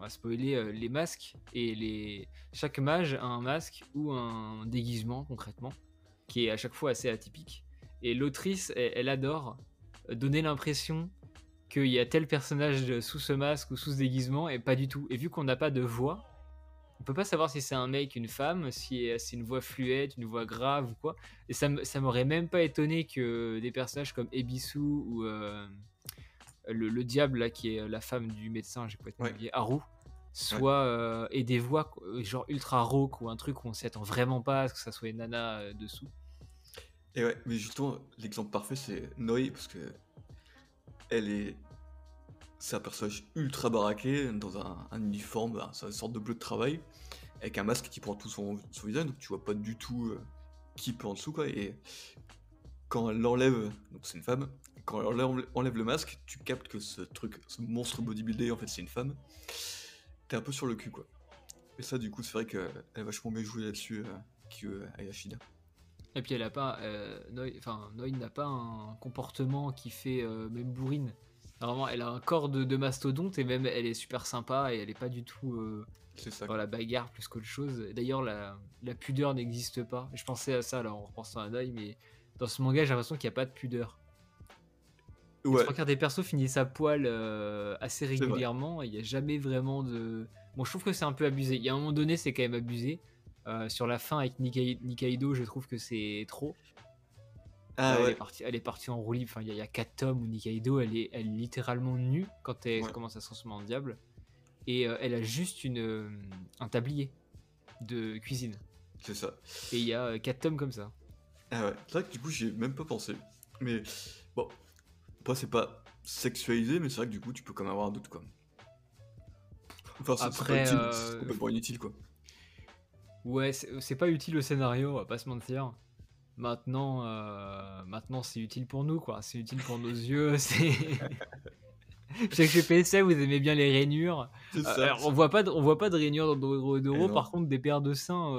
on va spoiler euh, les masques et les chaque mage a un masque ou un déguisement concrètement qui est à chaque fois assez atypique et l'autrice elle, adore donner l'impression qu'il y a tel personnage sous ce masque ou sous ce déguisement et pas du tout et vu qu'on n'a pas de voix on peut pas savoir si c'est un mec, une femme, si c'est une voix fluette, une voix grave ou quoi. Et ça, m'aurait même pas étonné que des personnages comme Ebisu ou euh, le, diable là qui est la femme du médecin, j'ai pas oublié, Haru, soit euh, et des voix genre ultra rauque ou un truc où on s'y attend vraiment pas à ce que ça soit une nana euh, dessous. Et ouais, mais justement l'exemple parfait c'est Noé parce que elle est c'est un personnage ultra baraqué dans un, uniforme, c'est une sorte de bleu de travail avec un masque qui prend tout son, visage donc tu vois pas du tout euh, qui peut en dessous quoi et quand elle l'enlève donc c'est une femme quand elle enlève le masque, tu captes que ce truc, ce monstre bodybuildé, en fait, c'est une femme. T'es un peu sur le cul, quoi. Et ça, du coup, c'est vrai qu'elle a vachement bien joué là-dessus, euh, euh Ayashida. Et puis elle a pas, euh, enfin n'a pas un comportement qui fait euh, même bourrine. Vraiment, elle a un corps de, mastodonte et même elle est super sympa et elle est pas du tout ça, dans la bagarre plus qu'autre chose. D'ailleurs, la, pudeur n'existe pas. Je pensais à ça alors en repensant à Noi, mais dans ce manga, j'ai l'impression qu'il n'y a pas de pudeur. Ouais. Les des persos finissent à poil euh, assez régulièrement. Il n'y a jamais vraiment de. Bon, je trouve que c'est un peu abusé. Il y a un moment donné, c'est quand même abusé. Euh, sur la fin avec Nikaido, je trouve que c'est trop. Ah, elle, est partie, elle est partie en roue libre. Enfin, il y, a 4 tomes où Nikaido, elle est, elle est littéralement nue quand elle commence à se transformer en diable. Et euh, elle a juste une, un tablier de cuisine. C'est ça. Et il y a 4 tomes comme ça. Ah ouais, c'est vrai que du coup, j'y ai même pas pensé. Mais bon, après, c'est pas sexualisé, mais c'est vrai que du coup, tu peux quand même avoir un doute, quoi. Enfin, c'est Après, pas euh, complètement inutile, quoi. Ouais, c'est pas utile au scénario, on va pas se mentir. Maintenant, euh, maintenant c'est utile pour nous, quoi. C'est utile pour nos yeux. C'est. Je sais que chez PSA, vous aimez bien les rainures. Euh, on voit pas, de, on voit pas de rainures dans Doro Par contre, des paires de seins,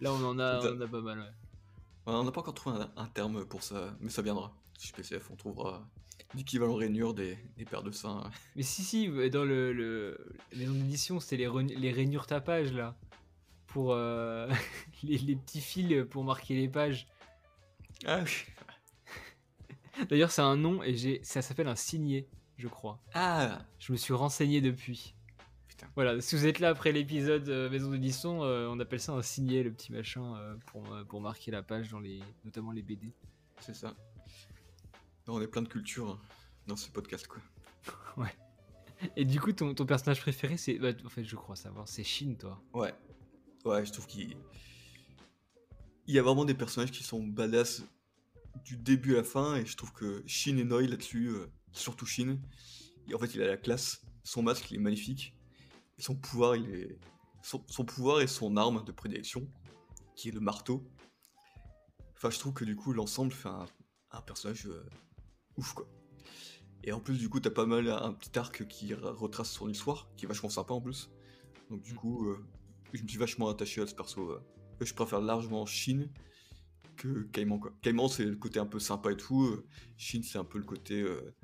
là, on en a, on a pas mal. Ouais. On n'a pas encore trouvé un, terme pour ça, mais ça viendra. Chez PCF, on trouvera l'équivalent rainure des, des, paires de seins. Mais si, si, dans le, le maison d'édition, c'était les, les rainures tapage là. Pour euh, les, petits fils pour marquer les pages. Ah oui. D'ailleurs, c'est un nom et j'ai ça s'appelle un signé, je crois. Ah Je me suis renseigné depuis. Putain. Voilà, si vous êtes là après l'épisode euh, Maison d'édition, euh, on appelle ça un signé, le petit machin, pour, pour marquer la page, dans les, notamment les BD. C'est ça. Non, on est plein de culture hein, dans ce podcast, quoi. Et du coup, ton, ton personnage préféré, c'est. bah, en fait, je crois savoir, c'est Shin, toi. Ouais. Ouais, je trouve qu'il. Il y a vraiment des personnages qui sont badass du début à la fin, et je trouve que Shin et Noi là-dessus, euh, surtout Shin, en fait, il a la classe. Son masque, il est magnifique. Et son pouvoir, il est. Son, son pouvoir et son arme de prédilection, qui est le marteau. Enfin, je trouve que du coup, l'ensemble fait un, un personnage euh, ouf, quoi. Et en plus, du coup, t'as pas mal un petit arc qui re- retrace son histoire, qui est vachement sympa en plus. Donc, du Mm. coup, euh, je me suis vachement attaché à ce perso. euh. Je préfère largement Shin que Caïman, quoi. Caïman, c'est le côté un peu sympa et tout. euh, Shin, c'est un peu le côté euh,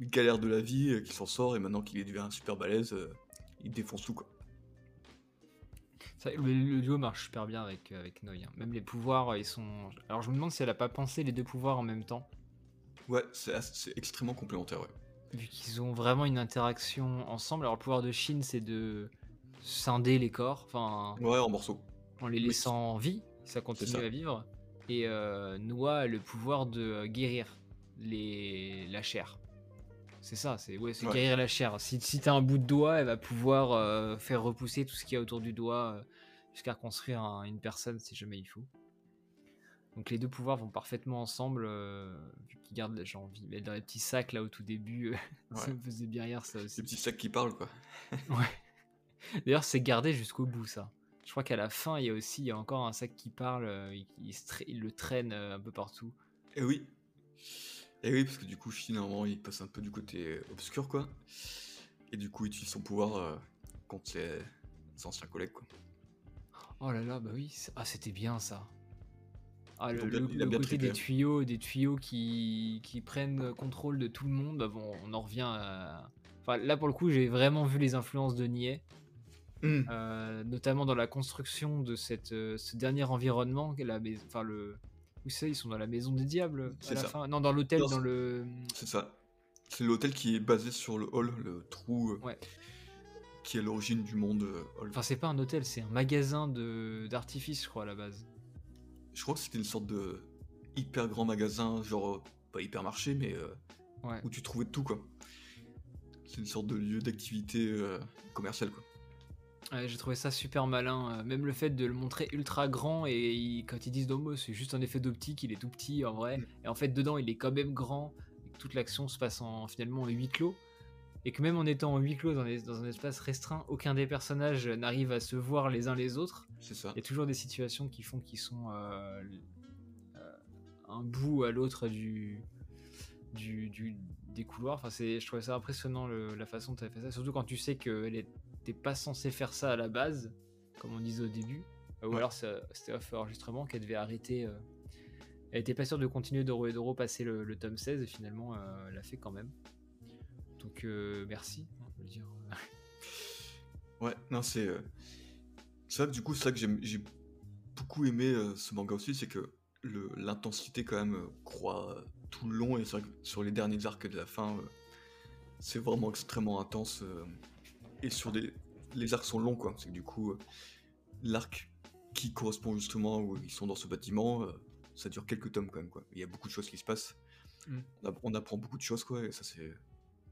galère de la vie, qui s'en sort, et maintenant qu'il est devenu super balèze, il défonce tout, quoi. Le, le duo marche super bien avec, avec Noi. hein. Même les pouvoirs, ils sont. Alors, je me demande si elle a pas pensé les deux pouvoirs en même temps. Ouais, c'est extrêmement complémentaire, ouais. Vu qu'ils ont vraiment une interaction ensemble. Alors, le pouvoir de Shin, c'est de scinder les corps, enfin, Ouais, en morceaux. en les laissant en vie, ça continue ça. à vivre. Et euh, Noah a le pouvoir de euh, guérir les... la chair. C'est ça, c'est ouais, c'est Ouais. guérir la chair. Si, si t'as un bout de doigt, elle va pouvoir euh, faire repousser tout ce qu'il y a autour du doigt euh, jusqu'à reconstruire un- une personne si jamais il faut. Donc les deux pouvoirs vont parfaitement ensemble, euh, vu qu'ils gardent la gens en vie. Mais dans les petits sacs là au tout début, euh, ça Ouais. me faisait bien rire ça aussi. Des petits sacs qui parlent, quoi. Ouais. D'ailleurs, c'est gardé jusqu'au bout, ça. Je crois qu'à la fin, il y a aussi il y a encore un sac qui parle, euh, il, le traîne euh, un peu partout. Et oui. Et oui, parce que du coup, Shin, normalement, il passe un peu du côté obscur, quoi. Et du coup, il utilise son pouvoir euh, contre ses, ses anciens collègues, quoi. Oh là là, bah oui, ah, c'était bien ça. Ah, le, côté des tuyaux, des tuyaux qui, qui prennent contrôle de tout le monde, bah bon, on en revient à... Enfin, là, pour le coup, j'ai vraiment vu les influences de Nier, Hmm. euh, notamment dans la construction de cette, euh, ce dernier environnement, la enfin le... Où c'est Ils sont dans la maison des diables à C'est la ça. fin Non, dans l'hôtel, dans c'est- le... C'est ça. C'est l'hôtel qui est basé sur le hall, le trou euh, Ouais. qui est l'origine du monde. Enfin, c'est pas un hôtel, c'est un magasin de d'artifice, je crois, à la base. Je crois que c'était une sorte de hyper grand magasin, genre euh, pas hypermarché, mais euh, Ouais. où tu trouvais de tout, quoi. C'est une sorte de lieu d'activité euh, commerciale, quoi. Ouais, j'ai trouvé ça super malin. même le fait de le montrer ultra grand et il- quand ils disent Domo, c'est juste un effet d'optique, il est tout petit en vrai. Mm. Et en fait, dedans, il est quand même grand. Et toute l'action se passe en finalement en huis clos. Et que même en étant en huis clos dans, les- dans un espace restreint, aucun des personnages n'arrive à se voir les uns les autres. C'est ça. Il y a toujours des situations qui font qu'ils sont euh, euh, un bout à l'autre du, du, du- des couloirs. Enfin, c'est, je trouvais ça impressionnant le- la façon dont tu as fait ça. Surtout quand tu sais qu'elle n'était pas censée faire ça à la base, comme on disait au début. Ou Ouais. alors c'était off enregistrement qu'elle devait arrêter. euh. Elle était pas sûre de continuer d'Euro et d'Euro passer le, le tome 16 et finalement elle l'a fait quand même. Donc euh, merci. hein, dire, euh. Ouais, non, c'est. euh, C'est vrai que du coup, c'est ça que j'ai beaucoup aimé euh, ce manga aussi, c'est que l'intensité, quand même, euh, croît euh, tout le long, et c'est vrai que sur les derniers arcs de la fin, c'est vraiment extrêmement intense. et sur des. Les arcs sont longs, quoi. C'est que du coup, l'arc qui correspond justement où ils sont dans ce bâtiment, ça dure quelques tomes, quand même, quoi. Il y a beaucoup de choses qui se passent. Mm. On, app- on apprend beaucoup de choses, quoi, et ça, c'est.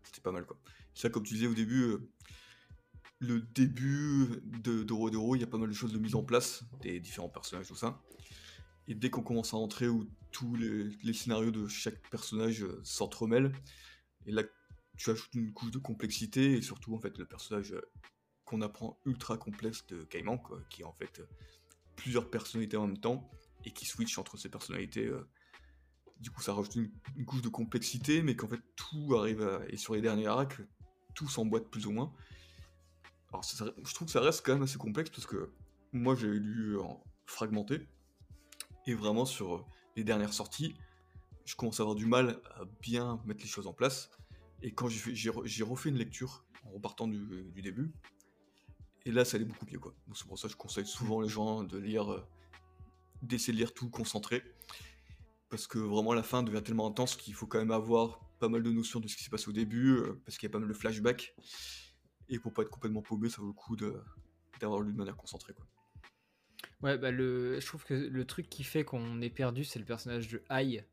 C'était pas mal, quoi. Ça, comme tu disais au début. euh, le début de d'Euro il y a pas mal de choses de mise en place, des différents personnages, tout ça. Et dès qu'on commence à entrer où tous les, scénarios de chaque personnage euh, s'entremêlent, et là tu ajoutes une couche de complexité, et surtout en fait le personnage euh, qu'on apprend ultra complexe de Caïman, qui a en fait plusieurs personnalités en même temps, et qui switch entre ces personnalités. Euh. Du coup ça rajoute une, couche de complexité, mais qu'en fait tout arrive à... Et sur les derniers arcs, tout s'emboîte plus ou moins. Alors, je trouve que ça reste quand même assez complexe parce que moi j'ai lu en fragmenté et vraiment sur euh, les dernières sorties, je commence à avoir du mal à bien mettre les choses en place. Et quand j'ai fait- j'ai re- j'ai refait une lecture en repartant du, du début, et là ça allait beaucoup mieux quoi. Donc c'est pour ça que je conseille souvent les gens de lire, euh, d'essayer de lire tout concentré parce que vraiment la fin devient tellement intense qu'il faut quand même avoir pas mal de notions de ce qui s'est passé au début, euh, parce qu'il y a pas mal de flashbacks. Et pour pas être complètement paumé, ça vaut le coup d'avoir lu de manière concentrée. Quoi. Ouais, bah le, je trouve que le truc qui fait qu'on est perdu, c'est le personnage de Ai.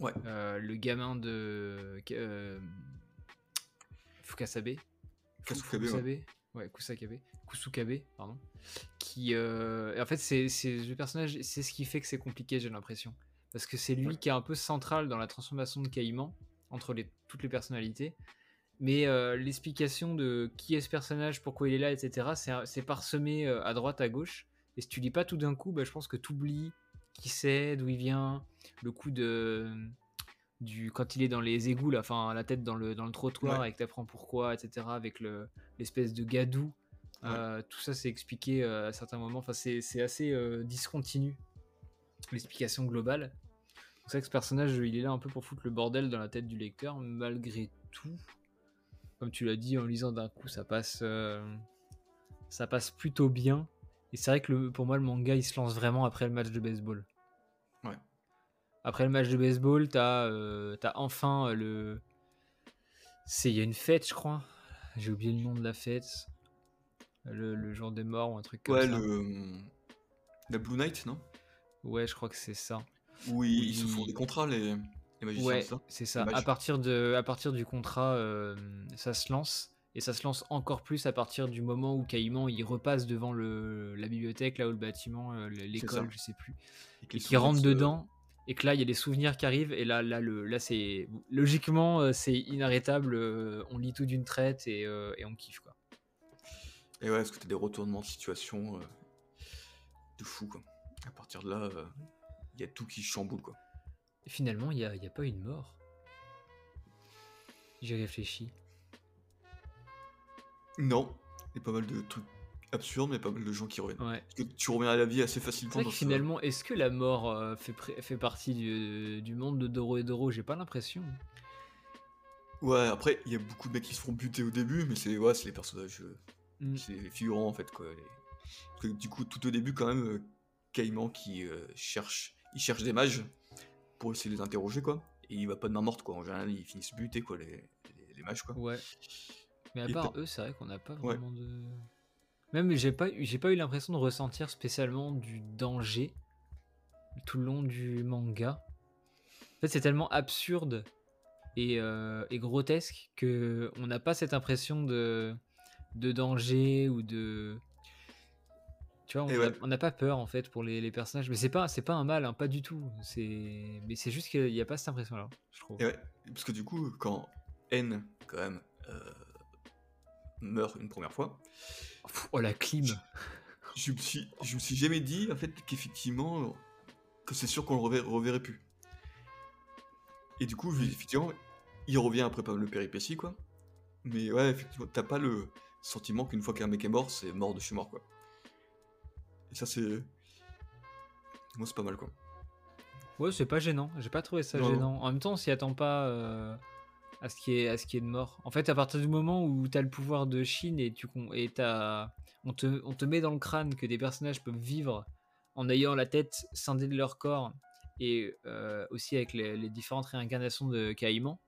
Ouais. Euh, le gamin de euh, Fukasabe. Kasukabe, Fukasabe. Ouais, Kusakabe. Kusukabe, pardon. Qui, en fait, c'est le personnage, c'est ce qui fait que c'est compliqué, j'ai l'impression. Parce que c'est lui qui est un peu central dans la transformation de Caïman, entre les, toutes les personnalités. Mais euh, l'explication de qui est ce personnage, pourquoi il est là, etc., c'est parsemé euh, à droite, à gauche. Et si tu lis pas tout d'un coup, bah, je pense que tu oublies qui c'est, d'où il vient, le coup de. Du, quand il est dans les égouts, là, enfin la tête dans le, dans le trottoir et que tu apprends pourquoi, etc., avec l'espèce de gadou, euh, tout ça c'est expliqué à certains moments, enfin c'est assez discontinu, l'explication globale. C'est vrai que ce personnage, il est là un peu pour foutre le bordel dans la tête du lecteur, malgré tout comme tu l'as dit, en lisant d'un coup, ça passe, euh, ça passe plutôt bien. Et c'est vrai que le, pour moi, le manga, il se lance vraiment après le match de baseball. Ouais. Après le match de baseball, t'as euh, as enfin euh, le. C'est il y a une fête, je crois. J'ai oublié le nom de la fête. Le, le jour des morts ou un truc comme ouais, ça. Ouais, le. La Blue Night, non? Ouais, je crois que c'est ça. Oui, ils se font des contrats, les ouais, c'est ça. À partir, de, à partir du contrat, euh, ça se lance. Et ça se lance encore plus à partir du moment où Caïman il repasse devant le, la bibliothèque, là où le bâtiment, euh, l'école, je sais plus, et, qui rentre dedans. Et que là, il y a des souvenirs qui arrivent. Et là, là, le, là c'est logiquement, euh, c'est inarrêtable. on lit tout d'une traite et, et, on kiffe quoi. Et ouais, est-ce que tu as des retournements de situation de fou quoi. À partir de là, il y a tout qui chamboule quoi finalement, il n'y a, a, pas une mort. J'ai réfléchi. Non, il y a pas mal de trucs absurdes, mais pas mal de gens qui reviennent. Ouais. Parce que tu reviens à la vie assez facilement. Dans finalement, est-ce que la mort euh, fait, fait partie du, du, monde de Doro et Doro? J'ai pas l'impression. Ouais, après, il y a beaucoup de mecs qui se font buter au début, mais c'est ouais, les personnages. Euh, mm. C'est les figurants en fait. Quoi. Parce que, du coup, tout au début, quand même, euh, Caïman qui cherche, il cherche des mages pour essayer de les interroger, quoi. Et il va pas de main morte, quoi. En général, ils finissent butés, quoi, les, les, mages, quoi. Ouais. Mais à part eux, c'est vrai qu'on n'a pas vraiment de. Même, j'ai pas, j'ai pas eu l'impression de ressentir spécialement du danger tout le long du manga. En fait, c'est tellement absurde et, euh, et grotesque que on n'a pas cette impression de, de danger ou de tu vois, on n'a pas peur en fait pour les, personnages, mais c'est pas c'est pas un mal, hein, pas du tout. C'est mais c'est juste qu'il n'y a pas cette impression-là, je trouve. ouais, parce que du coup, quand N quand même euh, meurt une première fois, oh la clim. Je, me suis je me suis jamais dit en fait qu'effectivement que c'est sûr qu'on le reverrait, plus. Et du coup, effectivement, il revient après pas le péripétie quoi. Mais ouais, effectivement, t'as pas le sentiment qu'une fois qu'un mec est mort, c'est mort de chez mort quoi. Et ça, c'est. Moi, c'est pas mal, quoi. Ouais, c'est pas gênant. J'ai pas trouvé ça gênant. En même temps, on s'y attend pas euh, à, ce qui est, à ce qui est de mort. En fait, à partir du moment où t'as le pouvoir de Chine et, tu, et on, te, on te met dans le crâne que des personnages peuvent vivre en ayant la tête scindée de leur corps et euh, aussi avec les, différentes réincarnations de Caïman,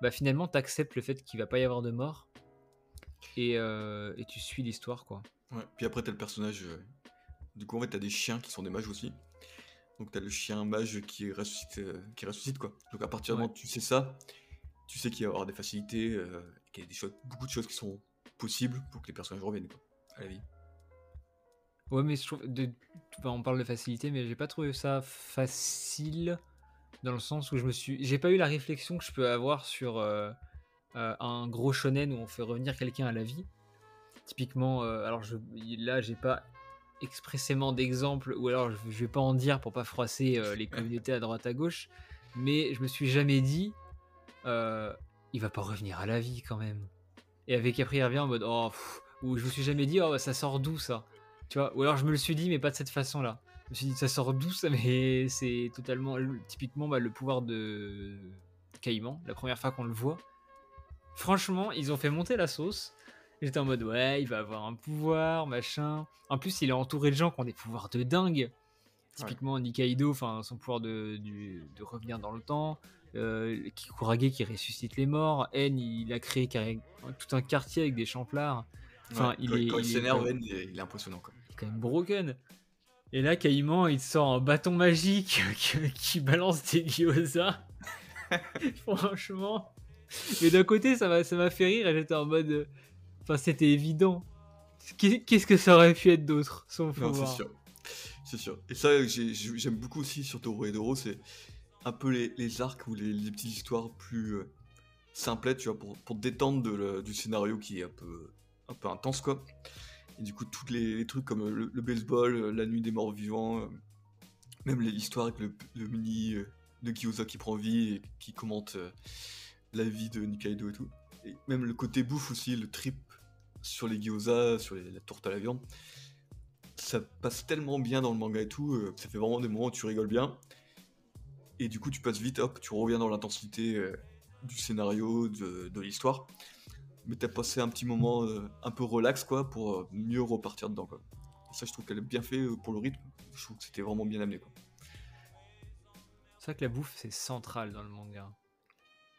bah finalement, t'acceptes le fait qu'il va pas y avoir de mort et, euh, et tu suis l'histoire, quoi. Ouais, puis après, t'as le personnage du coup, en fait, t'as des chiens qui sont des mages aussi. Donc, t'as le chien mage qui ressuscite, euh, qui ressuscite quoi. Donc, à partir du moment où tu sais ça, tu sais qu'il va y avoir des facilités, euh, qu'il y a des choses, beaucoup de choses qui sont possibles pour que les personnages reviennent quoi, à la vie. Ouais, mais je trouve. on parle de facilité, mais j'ai pas trouvé ça facile dans le sens où je me suis. J'ai pas eu la réflexion que je peux avoir sur euh, un gros shonen où on fait revenir quelqu'un à la vie. Typiquement, alors je, là, j'ai pas expressément d'exemple, ou alors je, vais pas en dire pour pas froisser euh, les communautés à droite à gauche, mais je me suis jamais dit, euh, il va pas revenir à la vie quand même. Et avec après il revient en mode, oh, ou je me suis jamais dit, oh, ça sort d'où ça? Tu vois, ou alors je me le suis dit, mais pas de cette façon-là. Je me suis dit, ça sort d'où ça? Mais c'est totalement, typiquement, bah, le pouvoir de Caïman, la première fois qu'on le voit. Franchement, ils ont fait monter la sauce. J'étais en mode, ouais, il va avoir un pouvoir, machin. En plus, il est entouré de gens qui ont des pouvoirs de dingue. Typiquement, Nikaido, enfin, son pouvoir de, de revenir dans le temps. Euh, Kikurage qui ressuscite les morts. N, il a créé tout un quartier avec des champlards. Enfin, il est, quand il s'énerve, N, il est impressionnant. Quoi. Il est quand même broken. Et là, Caïman, il sort un bâton magique qui, balance des gyoza. Franchement. Mais d'un côté, ça m'a, ça m'a fait rire j'étais en mode. Enfin, c'était évident. Qu'est-ce que ça aurait pu être d'autre sans Non, c'est sûr. C'est sûr. Et ça, j'aime beaucoup aussi sur Toro et Doro, c'est un peu les, arcs ou les, petites histoires plus euh, simplettes, tu vois, pour, pour détendre du scénario qui est un peu, un peu intense, quoi. Et du coup, tous les, trucs comme le, baseball, euh, la nuit des morts vivants, euh, même l'histoire avec le, mini de Gyoza qui prend vie et qui commente la vie de Nikaido et tout. Et même le côté bouffe aussi, le trip sur les gyoza, sur la tourte à la viande. Ça passe tellement bien dans le manga et tout, ça fait vraiment des moments où tu rigoles bien et du coup tu passes vite, hop, tu reviens dans l'intensité euh, du scénario, de, l'histoire, mais t'as passé un petit moment euh, un peu relax quoi pour euh, mieux repartir dedans ça je trouve qu'elle est bien fait pour le rythme, je trouve que c'était vraiment bien amené quoi. C'est vrai que la bouffe c'est central dans le manga.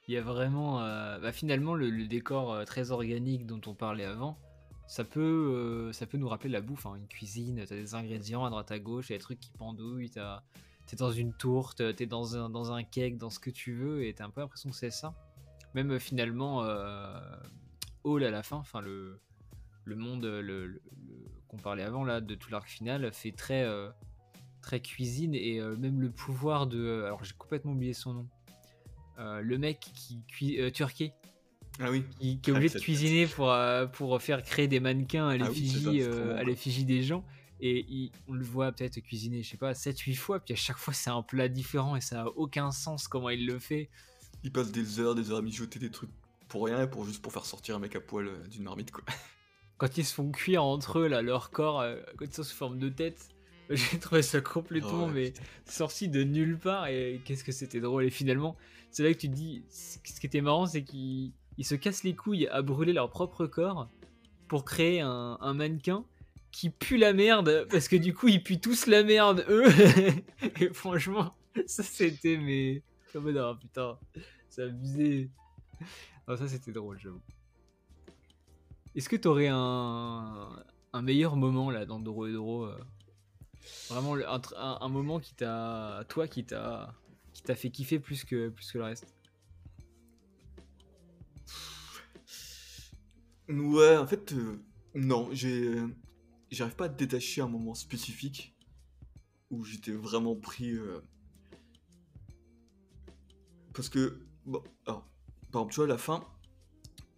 Il y a vraiment, bah, finalement le, décor très organique dont on parlait avant, ça peut, ça peut nous rappeler la bouffe, hein. une cuisine, t'as des ingrédients à droite à gauche, t'as des trucs qui pendouillent, t'es dans une tourte, t'es dans un, dans un cake, dans ce que tu veux, et t'as un peu l'impression que c'est ça. Même euh, finalement, euh, Hall à la fin, enfin le, le monde qu'on parlait avant là, de tout l'arc final, fait très, euh, très cuisine, et euh, même le pouvoir de. Alors j'ai complètement oublié son nom. Le mec qui cuit. Turquie. Ah oui. Qui, est obligé de cuisiner pour, pour faire créer des mannequins à ah l'effigie à l'effigie des gens. Et on le voit peut-être cuisiner, je sais pas, 7-8 fois, puis à chaque fois c'est un plat différent et ça a aucun sens comment il le fait. Il passe des heures, des heures à mijoter des trucs pour rien, pour juste pour faire sortir un mec à poil euh, d'une marmite quoi. Quand ils se font cuire entre eux, là, leur corps, euh, quand ils sont sous forme de tête, j'ai trouvé ça complètement mais sorti de nulle part et qu'est-ce que c'était drôle. Et finalement, c'est là que tu te dis, ce qui était marrant, c'est qu'ils se cassent les couilles à brûler leur propre corps pour créer un mannequin qui pue la merde parce que du coup ils puent tous la merde eux. Et franchement ça c'était mais comme oh, putain ça abusé. Oh, ça c'était drôle j'avoue. Est-ce que t'aurais un un meilleur moment là dans Doro et Doro euh, vraiment un, moment qui t'a toi qui t'a qui t'a fait kiffer plus que plus que le reste ouais en fait euh, non j'ai j'arrive pas à détacher un moment spécifique où j'étais vraiment pris. Euh, parce que, bon, alors, par exemple, tu vois, la fin,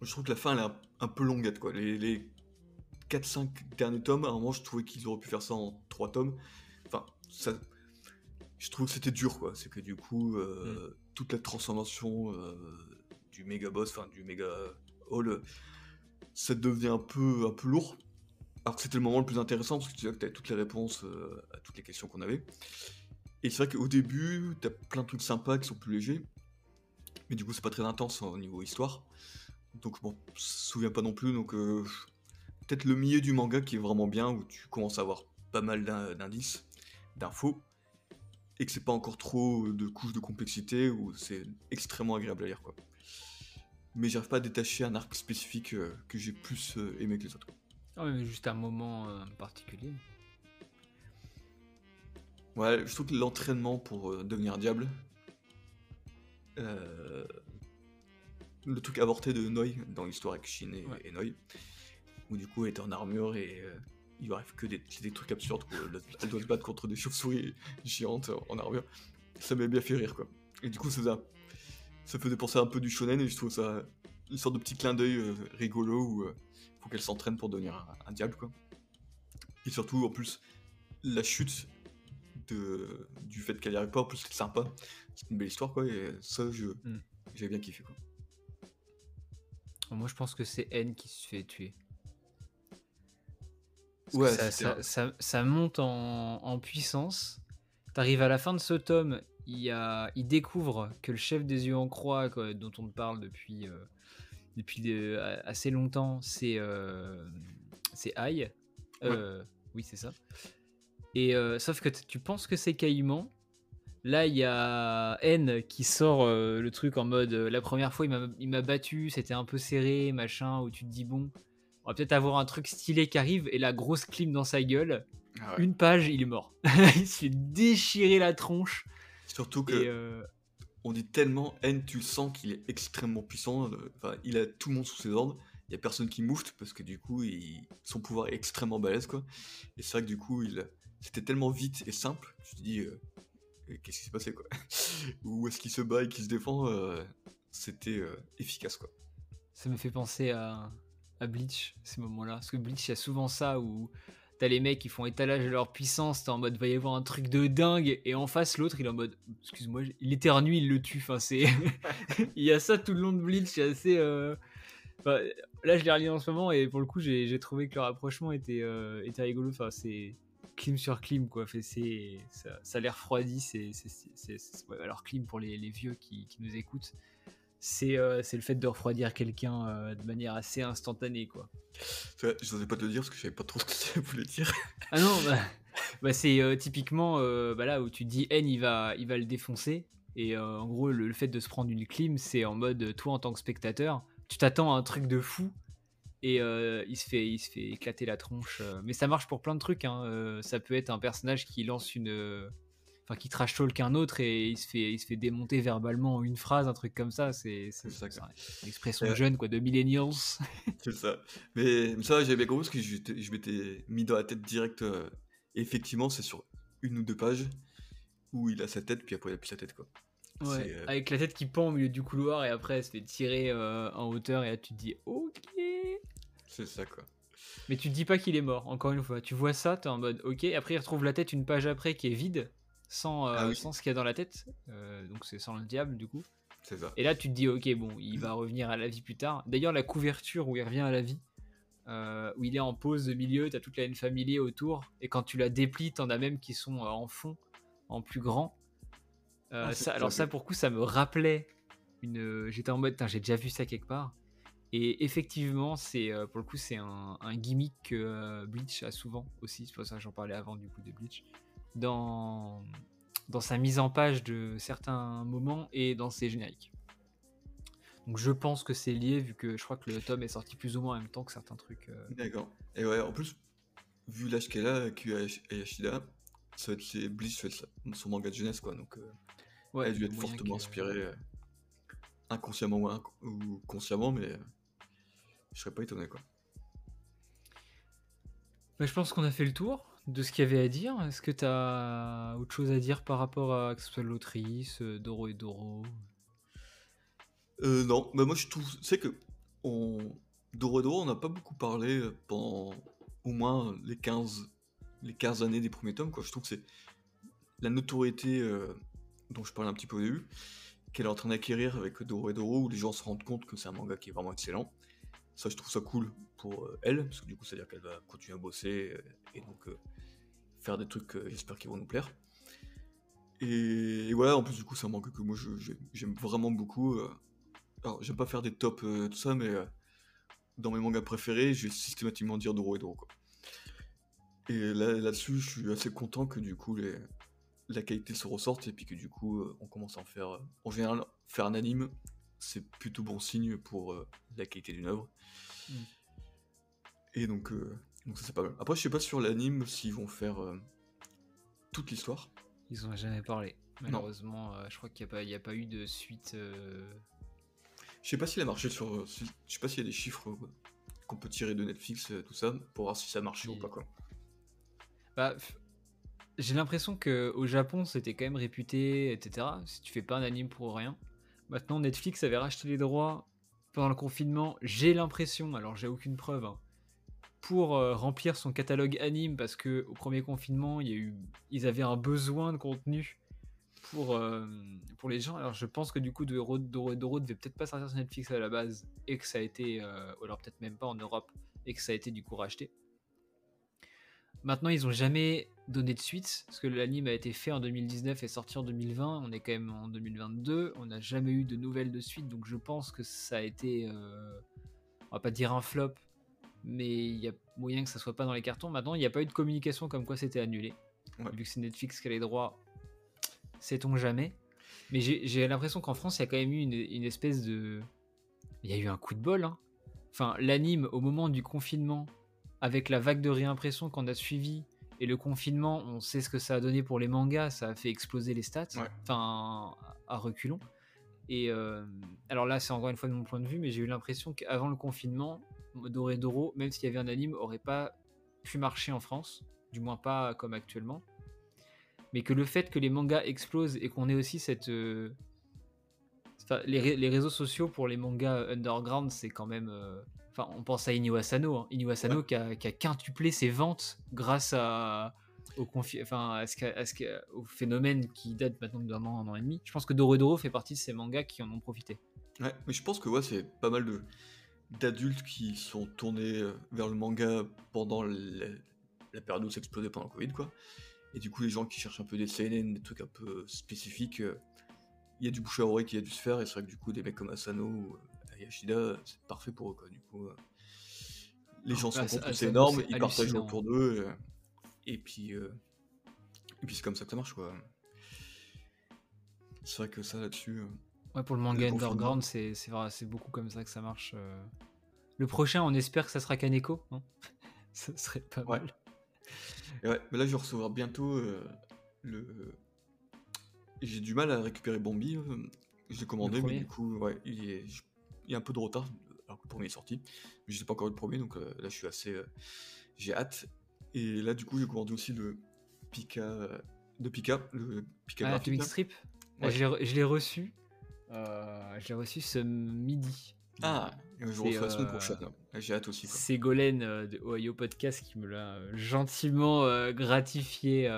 je trouve que la fin, elle est un, peu longuette, quoi. Les 4-5 derniers tomes, à un moment, je trouvais qu'ils auraient pu faire ça en 3 tomes. Enfin, ça. Je trouve que c'était dur, quoi. C'est que du coup, euh, mm. toute la transformation euh, du méga boss, enfin, du méga hall, ça devient un peu, un peu lourd alors que c'était le moment le plus intéressant, parce que tu vois que toutes les réponses euh, à toutes les questions qu'on avait. Et c'est vrai qu'au début, tu as plein de trucs sympas qui sont plus légers, mais du coup, c'est pas très intense au niveau histoire. Donc, bon, je me souviens pas non plus, donc peut-être le milieu du manga qui est vraiment bien, où tu commences à avoir pas mal d'indices, d'infos, et que c'est pas encore trop de couches de complexité, où c'est extrêmement agréable à lire, quoi. Mais j'arrive pas à détacher un arc spécifique euh, que j'ai plus aimé que les autres. Ah mais juste un moment euh, particulier. Ouais, je trouve que l'entraînement pour euh, devenir diable, euh, le truc avorté de Noi dans l'histoire avec Shin et, Noi, où du coup elle est en armure et il lui arrive que des, trucs absurdes, elle doit se battre contre des chauves-souris géantes en armure, ça m'a bien fait rire quoi. Et du coup ça, ça faisait penser un peu du shonen et je trouve ça une sorte de petit clin d'œil rigolo où faut qu'elle s'entraîne pour devenir un, diable, quoi. Et surtout, en plus, la chute de, du fait qu'elle y arrive pas, en plus, c'est sympa. C'est une belle histoire, quoi. Et ça, je, hmm. j'ai bien kiffé, quoi. Moi, je pense que c'est N qui se fait tuer. Ouais, ça, ça, ça, monte en, en puissance. T'arrives à la fin de ce tome, il, a, il découvre que le chef des yeux en croix, quoi, dont on parle depuis, euh, depuis assez longtemps, c'est euh, c'est Aïe. Euh, oui, c'est ça. Et euh, sauf que tu penses que c'est Caïman. Là, il y a N qui sort euh, le truc en mode euh, la première fois, il m'a battu, c'était un peu serré, machin, où tu te dis bon, on va peut-être avoir un truc stylé qui arrive, et la grosse clim dans sa gueule. Ah ouais. Une page, il est mort. il se fait déchirer la tronche. Surtout que euh, on dit tellement N, tu le sens qu'il est extrêmement puissant. Enfin, il a tout le monde sous ses ordres. Il y a personne qui moufte parce que du coup, il- son pouvoir est extrêmement balèze quoi. Et c'est vrai que du coup, il c'était tellement vite et simple. Tu te dis, euh, euh, qu'est-ce qui s'est passé quoi? Où est-ce qu'il se bat et qu'il se défend euh, C'était efficace quoi. Ça me fait penser à, à Bleach, ces moments-là. Parce que Bleach, il y a souvent ça où t'as les mecs qui font étalage de leur puissance, t'es en mode va y avoir un truc de dingue, et en face, l'autre, il est en mode excuse-moi, il éternue, il le tue. Enfin, c'est. il y a ça tout le long de Bleach, c'est assez. euh, enfin, là, je l'ai relis en ce moment, et pour le coup, j'ai trouvé que le rapprochement était, euh, était rigolo. Enfin, c'est. Clim sur clim, quoi. Fait, c'est, ça, ça refroidi. C'est, ouais, alors, clim pour les, les vieux qui, qui nous écoutent, c'est, euh, c'est le fait de refroidir quelqu'un euh, de manière assez instantanée, quoi. Je n'osais pas te le dire parce que je savais pas trop ce que ça voulait dire. Ah non, bah, bah, c'est euh, typiquement bah là où tu dis N, il va, il va le défoncer. Et en gros, le, le fait de se prendre une clim, c'est en mode, toi en tant que spectateur, tu t'attends à un truc de fou. Et il, se fait, il se fait éclater la tronche. Mais ça marche pour plein de trucs. hein, ça peut être un personnage qui lance une. Enfin, qui trash talk un autre et il se, fait, il se fait démonter verbalement en une phrase, un truc comme ça. C'est c'est- ça, une expression Euh, jeune, quoi, de millennials. C'est ça. Mais, ça, j'avais compris parce que je m'étais mis dans la tête direct. euh, effectivement, c'est sur une ou deux pages où il a sa tête, puis après il a plus sa tête quoi. Ouais, euh, avec la tête qui pend au milieu du couloir et après elle se fait tirer en hauteur et là tu te dis ok. C'est ça quoi. Mais tu te dis pas qu'il est mort, encore une fois. Tu vois ça, t'es en mode ok. Après il retrouve la tête une page après qui est vide, sans, euh, Ah oui. sans ce qu'il y a dans la tête. Euh, donc c'est sans le diable du coup. C'est ça. Et là tu te dis ok bon, il va revenir à la vie plus tard. D'ailleurs la couverture où il revient à la vie, euh, où il est en pause de milieu, t'as toute la haine familier autour. Et quand tu la déplies, t'en as même qui sont euh, en fond, en plus grand. Euh, Ah, ça, alors ça pour coup ça me rappelait une. J'étais en mode j'ai déjà vu ça quelque part. Et effectivement, c'est pour le coup, c'est un, un gimmick que Bleach a souvent aussi. C'est pour ça que j'en parlais avant du coup de Bleach. Dans, dans sa mise en page de certains moments et dans ses génériques. Donc je pense que c'est lié vu que je crois que le tome est sorti plus ou moins en même temps que certains trucs. euh. D'accord. Et ouais, en plus, vu l'âge qu'elle a, Q Ayashida, ça va être c'est Bleach, ça va être sa- son manga de jeunesse quoi. Donc, euh, elle a dû être fortement que- inspirée, euh, inconsciemment ou, inc- ou consciemment, mais euh, je serais pas étonné quoi. Bah, je pense qu'on a fait le tour de ce qu'il y avait à dire. Est-ce que tu as autre chose à dire par rapport à que ce soit l'autrice, euh, Doro et Doro? Euh, non, bah moi je trouve, c'est que on... Doro on n'a pas beaucoup parlé pendant au moins les 15, les 15 années des premiers tomes. Je trouve que c'est la notoriété euh, dont je parlais un petit peu au début, qu'elle est en train d'acquérir avec Doro Doro, où les gens se rendent compte que c'est un manga qui est vraiment excellent. Ça, je trouve ça cool pour elle, parce que du coup, ça veut dire qu'elle va continuer à bosser et donc faire des trucs, euh, j'espère, qui vont nous plaire. Et, et voilà, en plus, du coup, c'est un manga que moi j'aime vraiment beaucoup. euh. Alors, j'aime pas faire des tops, euh, tout ça, mais euh, dans mes mangas préférés, je vais systématiquement dire Doro et Doro. Quoi. Et là, là-dessus, je suis assez content que du coup, les, la qualité se ressorte et puis que du coup, euh, on commence à en faire. euh, en général, faire un anime, c'est plutôt bon signe pour euh, la qualité d'une œuvre. Mm. Et donc, euh, donc ça, c'est pas mal. Après, je sais pas sur l'anime s'ils vont faire euh, toute l'histoire. Ils ont jamais parlé. Malheureusement, euh, je crois qu'il n'y a, a pas eu de suite. euh, Je sais pas s'il a marché sur. Je sais pas s'il y a des chiffres qu'on peut tirer de Netflix, tout ça, pour voir si ça marchait ou Oui. pas quoi. Bah, j'ai l'impression que au Japon, c'était quand même réputé, etc. Si tu fais pas un anime pour rien. Maintenant, Netflix avait racheté les droits pendant le confinement. J'ai l'impression, alors j'ai aucune preuve, hein, pour euh, remplir son catalogue anime parce que au premier confinement, il y a eu, ils avaient un besoin de contenu pour euh, pour les gens. Alors, je pense que du coup, Doro Doro devait peut-être pas sortir sur Netflix à la base et que ça a été, euh, ou alors peut-être même pas en Europe et que ça a été du coup racheté. Maintenant, ils ont jamais donné de suite, parce que l'anime a été fait en 2019 et sorti en 2020. On est quand même en 2022. On n'a jamais eu de nouvelles de suite, donc je pense que ça a été, on va pas dire un flop, mais il y a moyen que ça soit pas dans les cartons. Maintenant, il n'y a pas eu de communication comme quoi c'était annulé. Vu que c'est Netflix qui a les droits, sait-on jamais. Mais j'ai l'impression qu'en France, il y a quand même eu une, espèce de. Il y a eu un coup de bol. Hein. Enfin, l'anime, au moment du confinement, avec la vague de réimpression qu'on a suivi et le confinement, on sait ce que ça a donné pour les mangas, ça a fait exploser les stats. Enfin, à reculons. Et euh, alors là, c'est encore une fois de mon point de vue, mais j'ai eu l'impression qu'avant le confinement, Doré Doro, même s'il y avait un anime, aurait pas pu marcher en France, du moins pas comme actuellement mais que le fait que les mangas explosent et qu'on ait aussi cette. Euh, les, réseaux sociaux pour les mangas underground, c'est quand même. Euh, enfin, on pense à Iniwasano, hein. Qui, a, quintuplé ses ventes grâce à, au, enfin, à ce au phénomène qui date maintenant d'un an, un an et demi. Je pense que Doro fait partie de ces mangas qui en ont profité. Ouais, mais je pense que ouais, c'est pas mal de d'adultes qui sont tournés euh, vers le manga pendant la période où ça explosait pendant le Covid, quoi. Et du coup, les gens qui cherchent un peu des CNN, des trucs un peu spécifiques, euh, il y a du bouche à oreille qui a dû se faire. Et c'est vrai que du coup, des mecs comme Asano ou euh, Ayashida, c'est parfait pour eux. Quoi. Du coup, euh, les gens sont c'est énorme, ils partagent autour d'eux. et puis, et puis c'est comme ça que ça marche. quoi. C'est vrai que ça là-dessus. Ouais, pour le manga underground, c'est c'est beaucoup comme ça que ça marche. Le prochain, on espère que ça sera Kaneko. Non? Ça serait pas mal ouais, mais là, je vais recevoir bientôt euh, le. J'ai du mal à récupérer Bambi. Euh, je l'ai commandé, mais du coup, ouais, il, est... il y a un peu de retard alors que le premier est sorti. Mais je sais pas encore le premier, donc euh, là, je suis assez. J'ai hâte. Et là, du coup, j'ai commandé aussi le Pika. De Pika, le Pika ah, Atomic Strip. Je l'ai reçu. Je l'ai reçu ce midi. Ah, je reçois la semaine prochaine. J'ai hâte aussi. C'est Golen euh, de Ohio Podcast qui me l'a euh, gentiment euh, gratifié.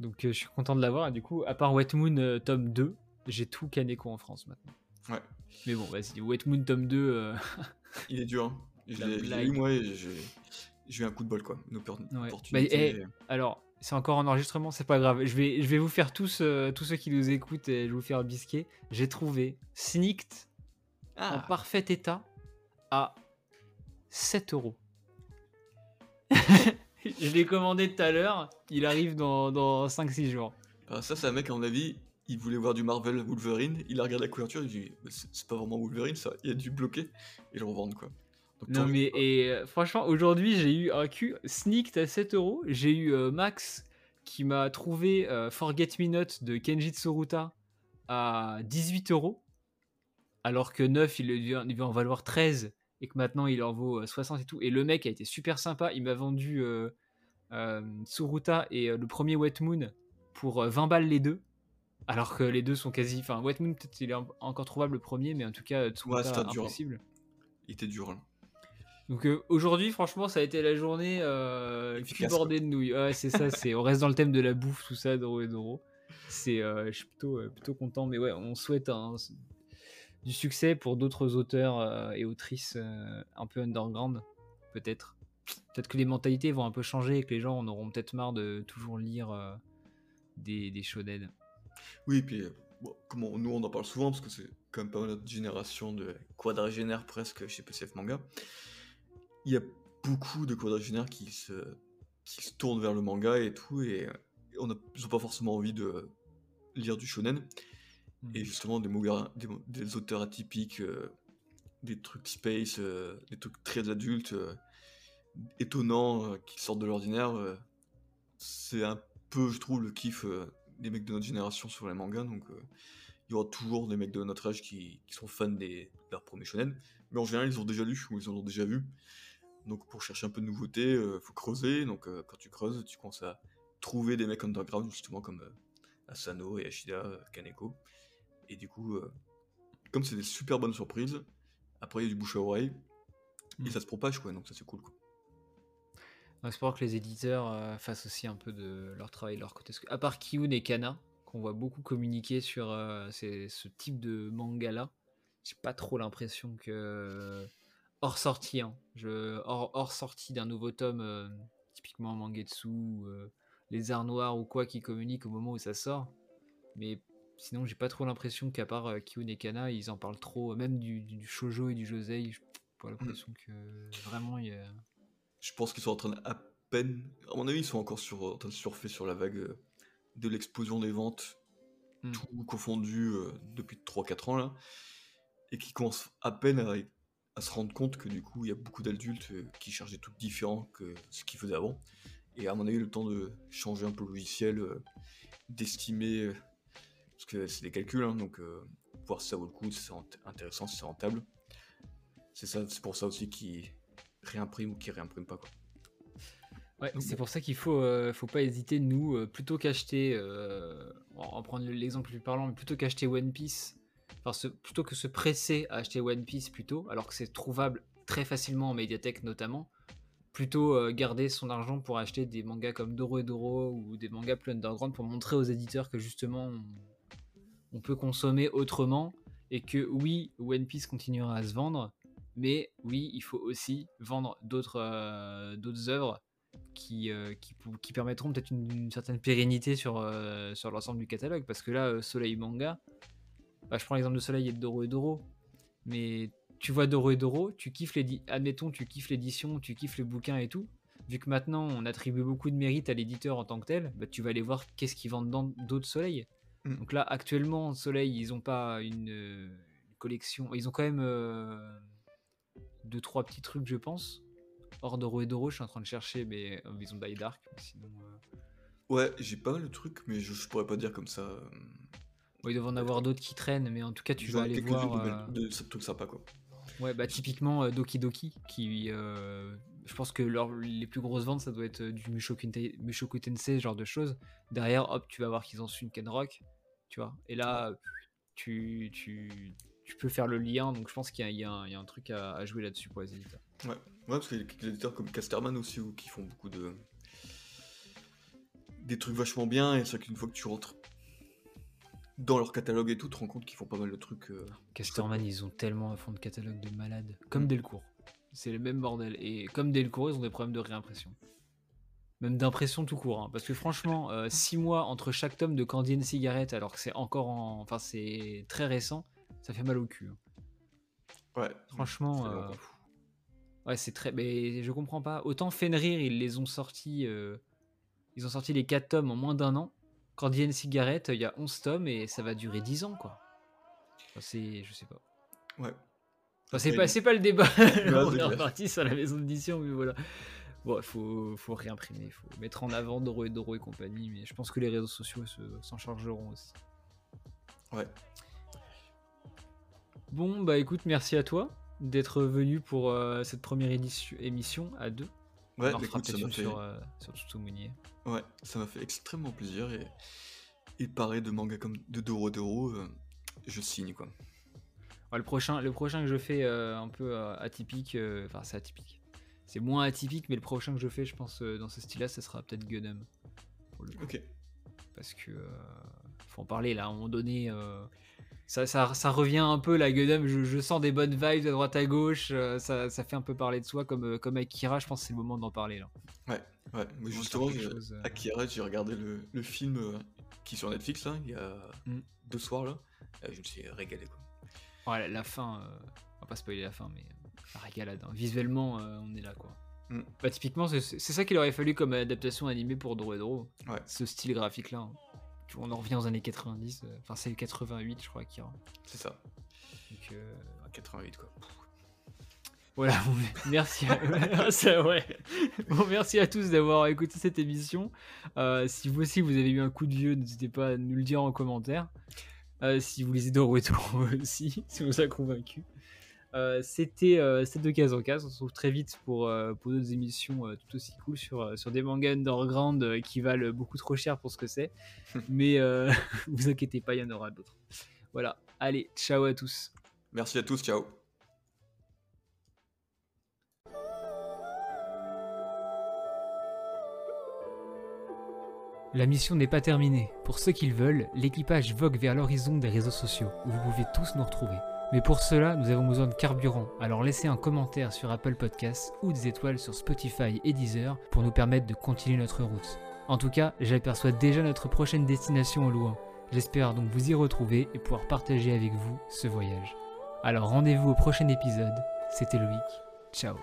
Donc je suis content de l'avoir. Et du coup, à part Wet Moon tome 2, j'ai tout Kaneko en France maintenant. Ouais. Mais bon, vas-y, Wet Moon tome 2. Il est dur. Hein. Je l'ai eu moi et j'ai eu un coup de bol quoi. Une opportunité. Bah, alors, c'est encore en enregistrement, c'est pas grave. Je vais, je vais vous faire tous, tous ceux qui nous écoutent et je vais vous faire bisquer. J'ai trouvé Sneaked en ah. parfait état à 7 euros. Je l'ai commandé tout à l'heure, il arrive dans, dans 5-6 jours. Alors ça, c'est un mec, à mon avis, il voulait voir du Marvel Wolverine, il a regardé la couverture, il dit c'est pas vraiment Wolverine, ça, il a dû bloquer et le revendre quoi. Non mais et euh, franchement aujourd'hui j'ai eu un cul sneaked à 7 euros, j'ai eu euh, Max qui m'a trouvé euh, Forget Me Not de Kenji Tsuruta à 18 euros alors que 9 il, il va en valoir 13 et que maintenant il en vaut 60 euh, et tout. Et le mec a été super sympa, il m'a vendu euh, euh, Tsuruta et le premier Wet Moon pour 20 balles les deux. Alors que les deux sont quasi. Enfin, Wet Moon, peut-être il est encore trouvable le premier, mais en tout cas, Tsuruta, ouais, impossible. Il était dur. Là. Donc aujourd'hui, franchement, ça a été la journée euh, bordée de nouilles. Ouais, c'est ça, c'est, on reste dans le thème de la bouffe, tout ça, Doro et Doro. C'est, je suis plutôt, plutôt content, mais ouais, on souhaite un, du succès pour d'autres auteurs euh, et autrices euh, un peu underground, peut-être. Peut-être que les mentalités vont un peu changer et que les gens en auront peut-être marre de toujours lire euh, des, des shonen. Oui, et puis comment, nous on en parle souvent parce que c'est quand même pas notre génération de quadragénaires presque chez PCF Manga. Il y a beaucoup de quadragénaires qui se, qui se tournent vers le manga et tout, et on n'a pas forcément envie de lire du shonen. Et mmh. justement, des, des, auteurs atypiques, euh, des trucs space, euh, des trucs très adultes, euh, étonnants, qui sortent de l'ordinaire, c'est un peu, je trouve, le kiff des mecs de notre génération sur les mangas. Donc, il y aura toujours des mecs de notre âge qui, sont fans des, de leur premier shonen. Mais en général, ils ont déjà lu ou ils en ont déjà vu. Donc, pour chercher un peu de nouveauté, il faut creuser. Donc, quand tu creuses, tu commences à trouver des mecs underground, justement, comme Asano et Ashida, Kaneko. Et du coup, euh, comme c'est des super bonnes surprises, après il y a du bouche à oreille, et mm. ça se propage, quoi, donc ça c'est cool. Quoi. On espère que les éditeurs euh, fassent aussi un peu de leur travail de leur côté. À part Kiyun et Kana, qu'on voit beaucoup communiquer sur euh, ce type de manga-là, j'ai pas trop l'impression que. Hors sortie, hein, je... hors, hors sortie d'un nouveau tome, typiquement Mangetsu, les arts noirs ou quoi qui communiquent au moment où ça sort. Mais Sinon, j'ai pas trop l'impression qu'à part euh, et Kana, ils en parlent trop, même du, du shoujo et du josei. J'ai pas l'impression que vraiment il y a... Je pense qu'ils sont en train peine. À mon avis, ils sont encore sur, en train de surfer sur la vague euh, de l'explosion des ventes, Hmm. tout confondu euh, depuis 3-4 ans là, et qui commencent à peine à, à se rendre compte que du coup, il y a beaucoup d'adultes euh, qui cherchent des trucs différents que ce qu'ils faisaient avant. Et à mon avis, le temps de changer un peu le logiciel, euh, d'estimer, euh, parce que c'est des calculs, hein, donc voir si ça vaut le coup, si c'est int- intéressant, si c'est rentable. C'est ça, c'est pour ça aussi qu'ils réimpriment ou qu'ils réimpriment pas quoi. Ouais, c'est pour ça qu'il faut, euh, faut pas hésiter, nous, euh, plutôt qu'acheter, euh, on va en prendre l'exemple le plus parlant, mais plutôt qu'acheter One Piece, plutôt que se presser à acheter One Piece plutôt, alors que c'est trouvable très facilement en médiathèque notamment, plutôt euh, garder son argent pour acheter des mangas comme Doro et Doro ou des mangas plus underground pour montrer aux éditeurs que justement on, peut consommer autrement et que oui, One Piece continuera à se vendre, mais oui, il faut aussi vendre d'autres euh, œuvres qui, euh, qui, permettront peut-être une, une certaine pérennité sur, sur l'ensemble du catalogue. Parce que là, Soleil Manga, bah, je prends l'exemple de Soleil et de Doro et Doro, mais tu vois Doro et Doro, tu kiffes l'édi- admettons, tu kiffes l'édition, tu kiffes le bouquin et tout. Vu que maintenant on attribue beaucoup de mérite à l'éditeur en tant que tel, bah, tu vas aller voir qu'est-ce qu'ils vendent dans d'autres Soleil. Mm. Donc là, actuellement, Soleil, ils ont pas une, euh, une collection. Ils ont quand même euh, deux, trois petits trucs, je pense. Hors Doro et Doro, je suis en train de chercher, mais euh, ils ont Die Dark. mais Sinon, euh, Ouais, j'ai pas mal de trucs, mais je, je pourrais pas dire comme ça. Bon, ils doivent en avoir d'autres qui traînent, mais en tout cas, tu vas aller voir. de, euh, de, de trucs sympas quoi. Ouais, bah typiquement euh, Doki Doki, qui, euh, je pense que leur, les plus grosses ventes, ça doit être du Mushoku Tensei, ce genre de choses. Derrière, hop, tu vas voir qu'ils ont su une Ken Rock, tu vois. Et là, tu, tu, tu peux faire le lien, donc je pense qu'il y, a- il y un- il y a un truc à, à jouer là-dessus pour les éditeurs. Ouais, ouais parce qu'il y a quelques éditeurs comme Casterman aussi ou qui font beaucoup de. des trucs vachement bien, et c'est vrai qu'une fois que tu rentres dans leur catalogue et tout, tu te rends compte qu'ils font pas mal de trucs. euh, Casterman, ils ont tellement un fond de catalogue de malades, comme Mm. Delcourt. C'est le même bordel. Et comme Delcourt, ils ont des problèmes de réimpression. Même d'impression tout court. hein. Parce que franchement, 6 mois entre chaque tome de Candy and Cigarette, alors que c'est encore en. Enfin, c'est très récent, ça fait mal au cul. hein. Ouais, Franchement. c'est euh. Ouais, c'est très. Mais je comprends pas. Autant Fenrir, ils les ont sortis. euh, Ils ont sorti les 4 tomes en moins d'un an. Candy and Cigarette, il y a 11 tomes et ça va durer 10 ans, quoi. Enfin, c'est. Je sais pas. Ouais. Enfin, c'est pas, c'est pas le débat. On c'est est reparti sur la maison d'édition, mais voilà. Bon, il faut, faut réimprimer, il faut mettre en avant Doro et Doro et compagnie, mais je pense que les réseaux sociaux se- s'en chargeront aussi. Ouais. Bon, bah écoute, merci à toi d'être venu pour euh, cette première édition, émission à deux. Ouais, On en fera écoute, ça m'a fait... sur, euh, sur Tsutsumunye. Ouais, ça m'a fait extrêmement plaisir et, et parler de manga comme de Doro Doro, euh, je signe quoi. Ouais, le, prochain, le prochain que je fais euh, un peu euh, atypique, euh, enfin c'est atypique. C'est moins atypique, mais le prochain que je fais, je pense, euh, dans ce style-là, ça sera peut-être Gundam. Pour le coup. Ok. parce que euh, faut en parler là à un moment donné euh, ça, ça, ça revient un peu la Gundam je, je sens des bonnes vibes à droite à gauche euh, ça, ça fait un peu parler de soi comme, euh, comme Akira je pense que c'est le moment d'en parler là Ouais, mais faire justement, chose, euh. Akira, j'ai regardé le, le film euh, qui est sur Netflix là, il y a Mm. deux soirs là, Euh, je me suis régalé quoi. Ouais, la, la fin euh, on va pas spoiler la fin mais euh, la régalade hein. visuellement euh, on est là quoi Mm. bah typiquement c'est c'est ça qu'il aurait fallu comme adaptation animée pour Doro et Doro Ouais. ce style graphique là vois, on en revient aux années 90 euh, enfin c'est 88 je crois Akira C'est ça, donc euh, 88 quoi. Voilà, bon, merci à... Ça, ouais. Bon, merci à tous d'avoir écouté cette émission. Euh, si vous aussi vous avez eu un coup de vieux, n'hésitez pas à nous le dire en commentaire. Euh, si vous et Doro aussi, si vous a convaincu. Euh, C'était euh, de case en case. On se retrouve très vite pour, euh, pour d'autres émissions euh, tout aussi cool sur, sur des mangas underground euh, qui valent beaucoup trop cher pour ce que c'est. Mais euh, vous inquiétez pas, il y en aura d'autres. Voilà, allez, ciao à tous. Merci à tous, ciao. La mission n'est pas terminée. Pour ceux qui le veulent, l'équipage vogue vers l'horizon des réseaux sociaux, où vous pouvez tous nous retrouver. Mais pour cela, nous avons besoin de carburant, alors laissez un commentaire sur Apple Podcasts ou des étoiles sur Spotify et Deezer pour nous permettre de continuer notre route. En tout cas, j'aperçois déjà notre prochaine destination au loin. J'espère donc vous y retrouver et pouvoir partager avec vous ce voyage. Alors rendez-vous au prochain épisode. C'était Loïc. Ciao.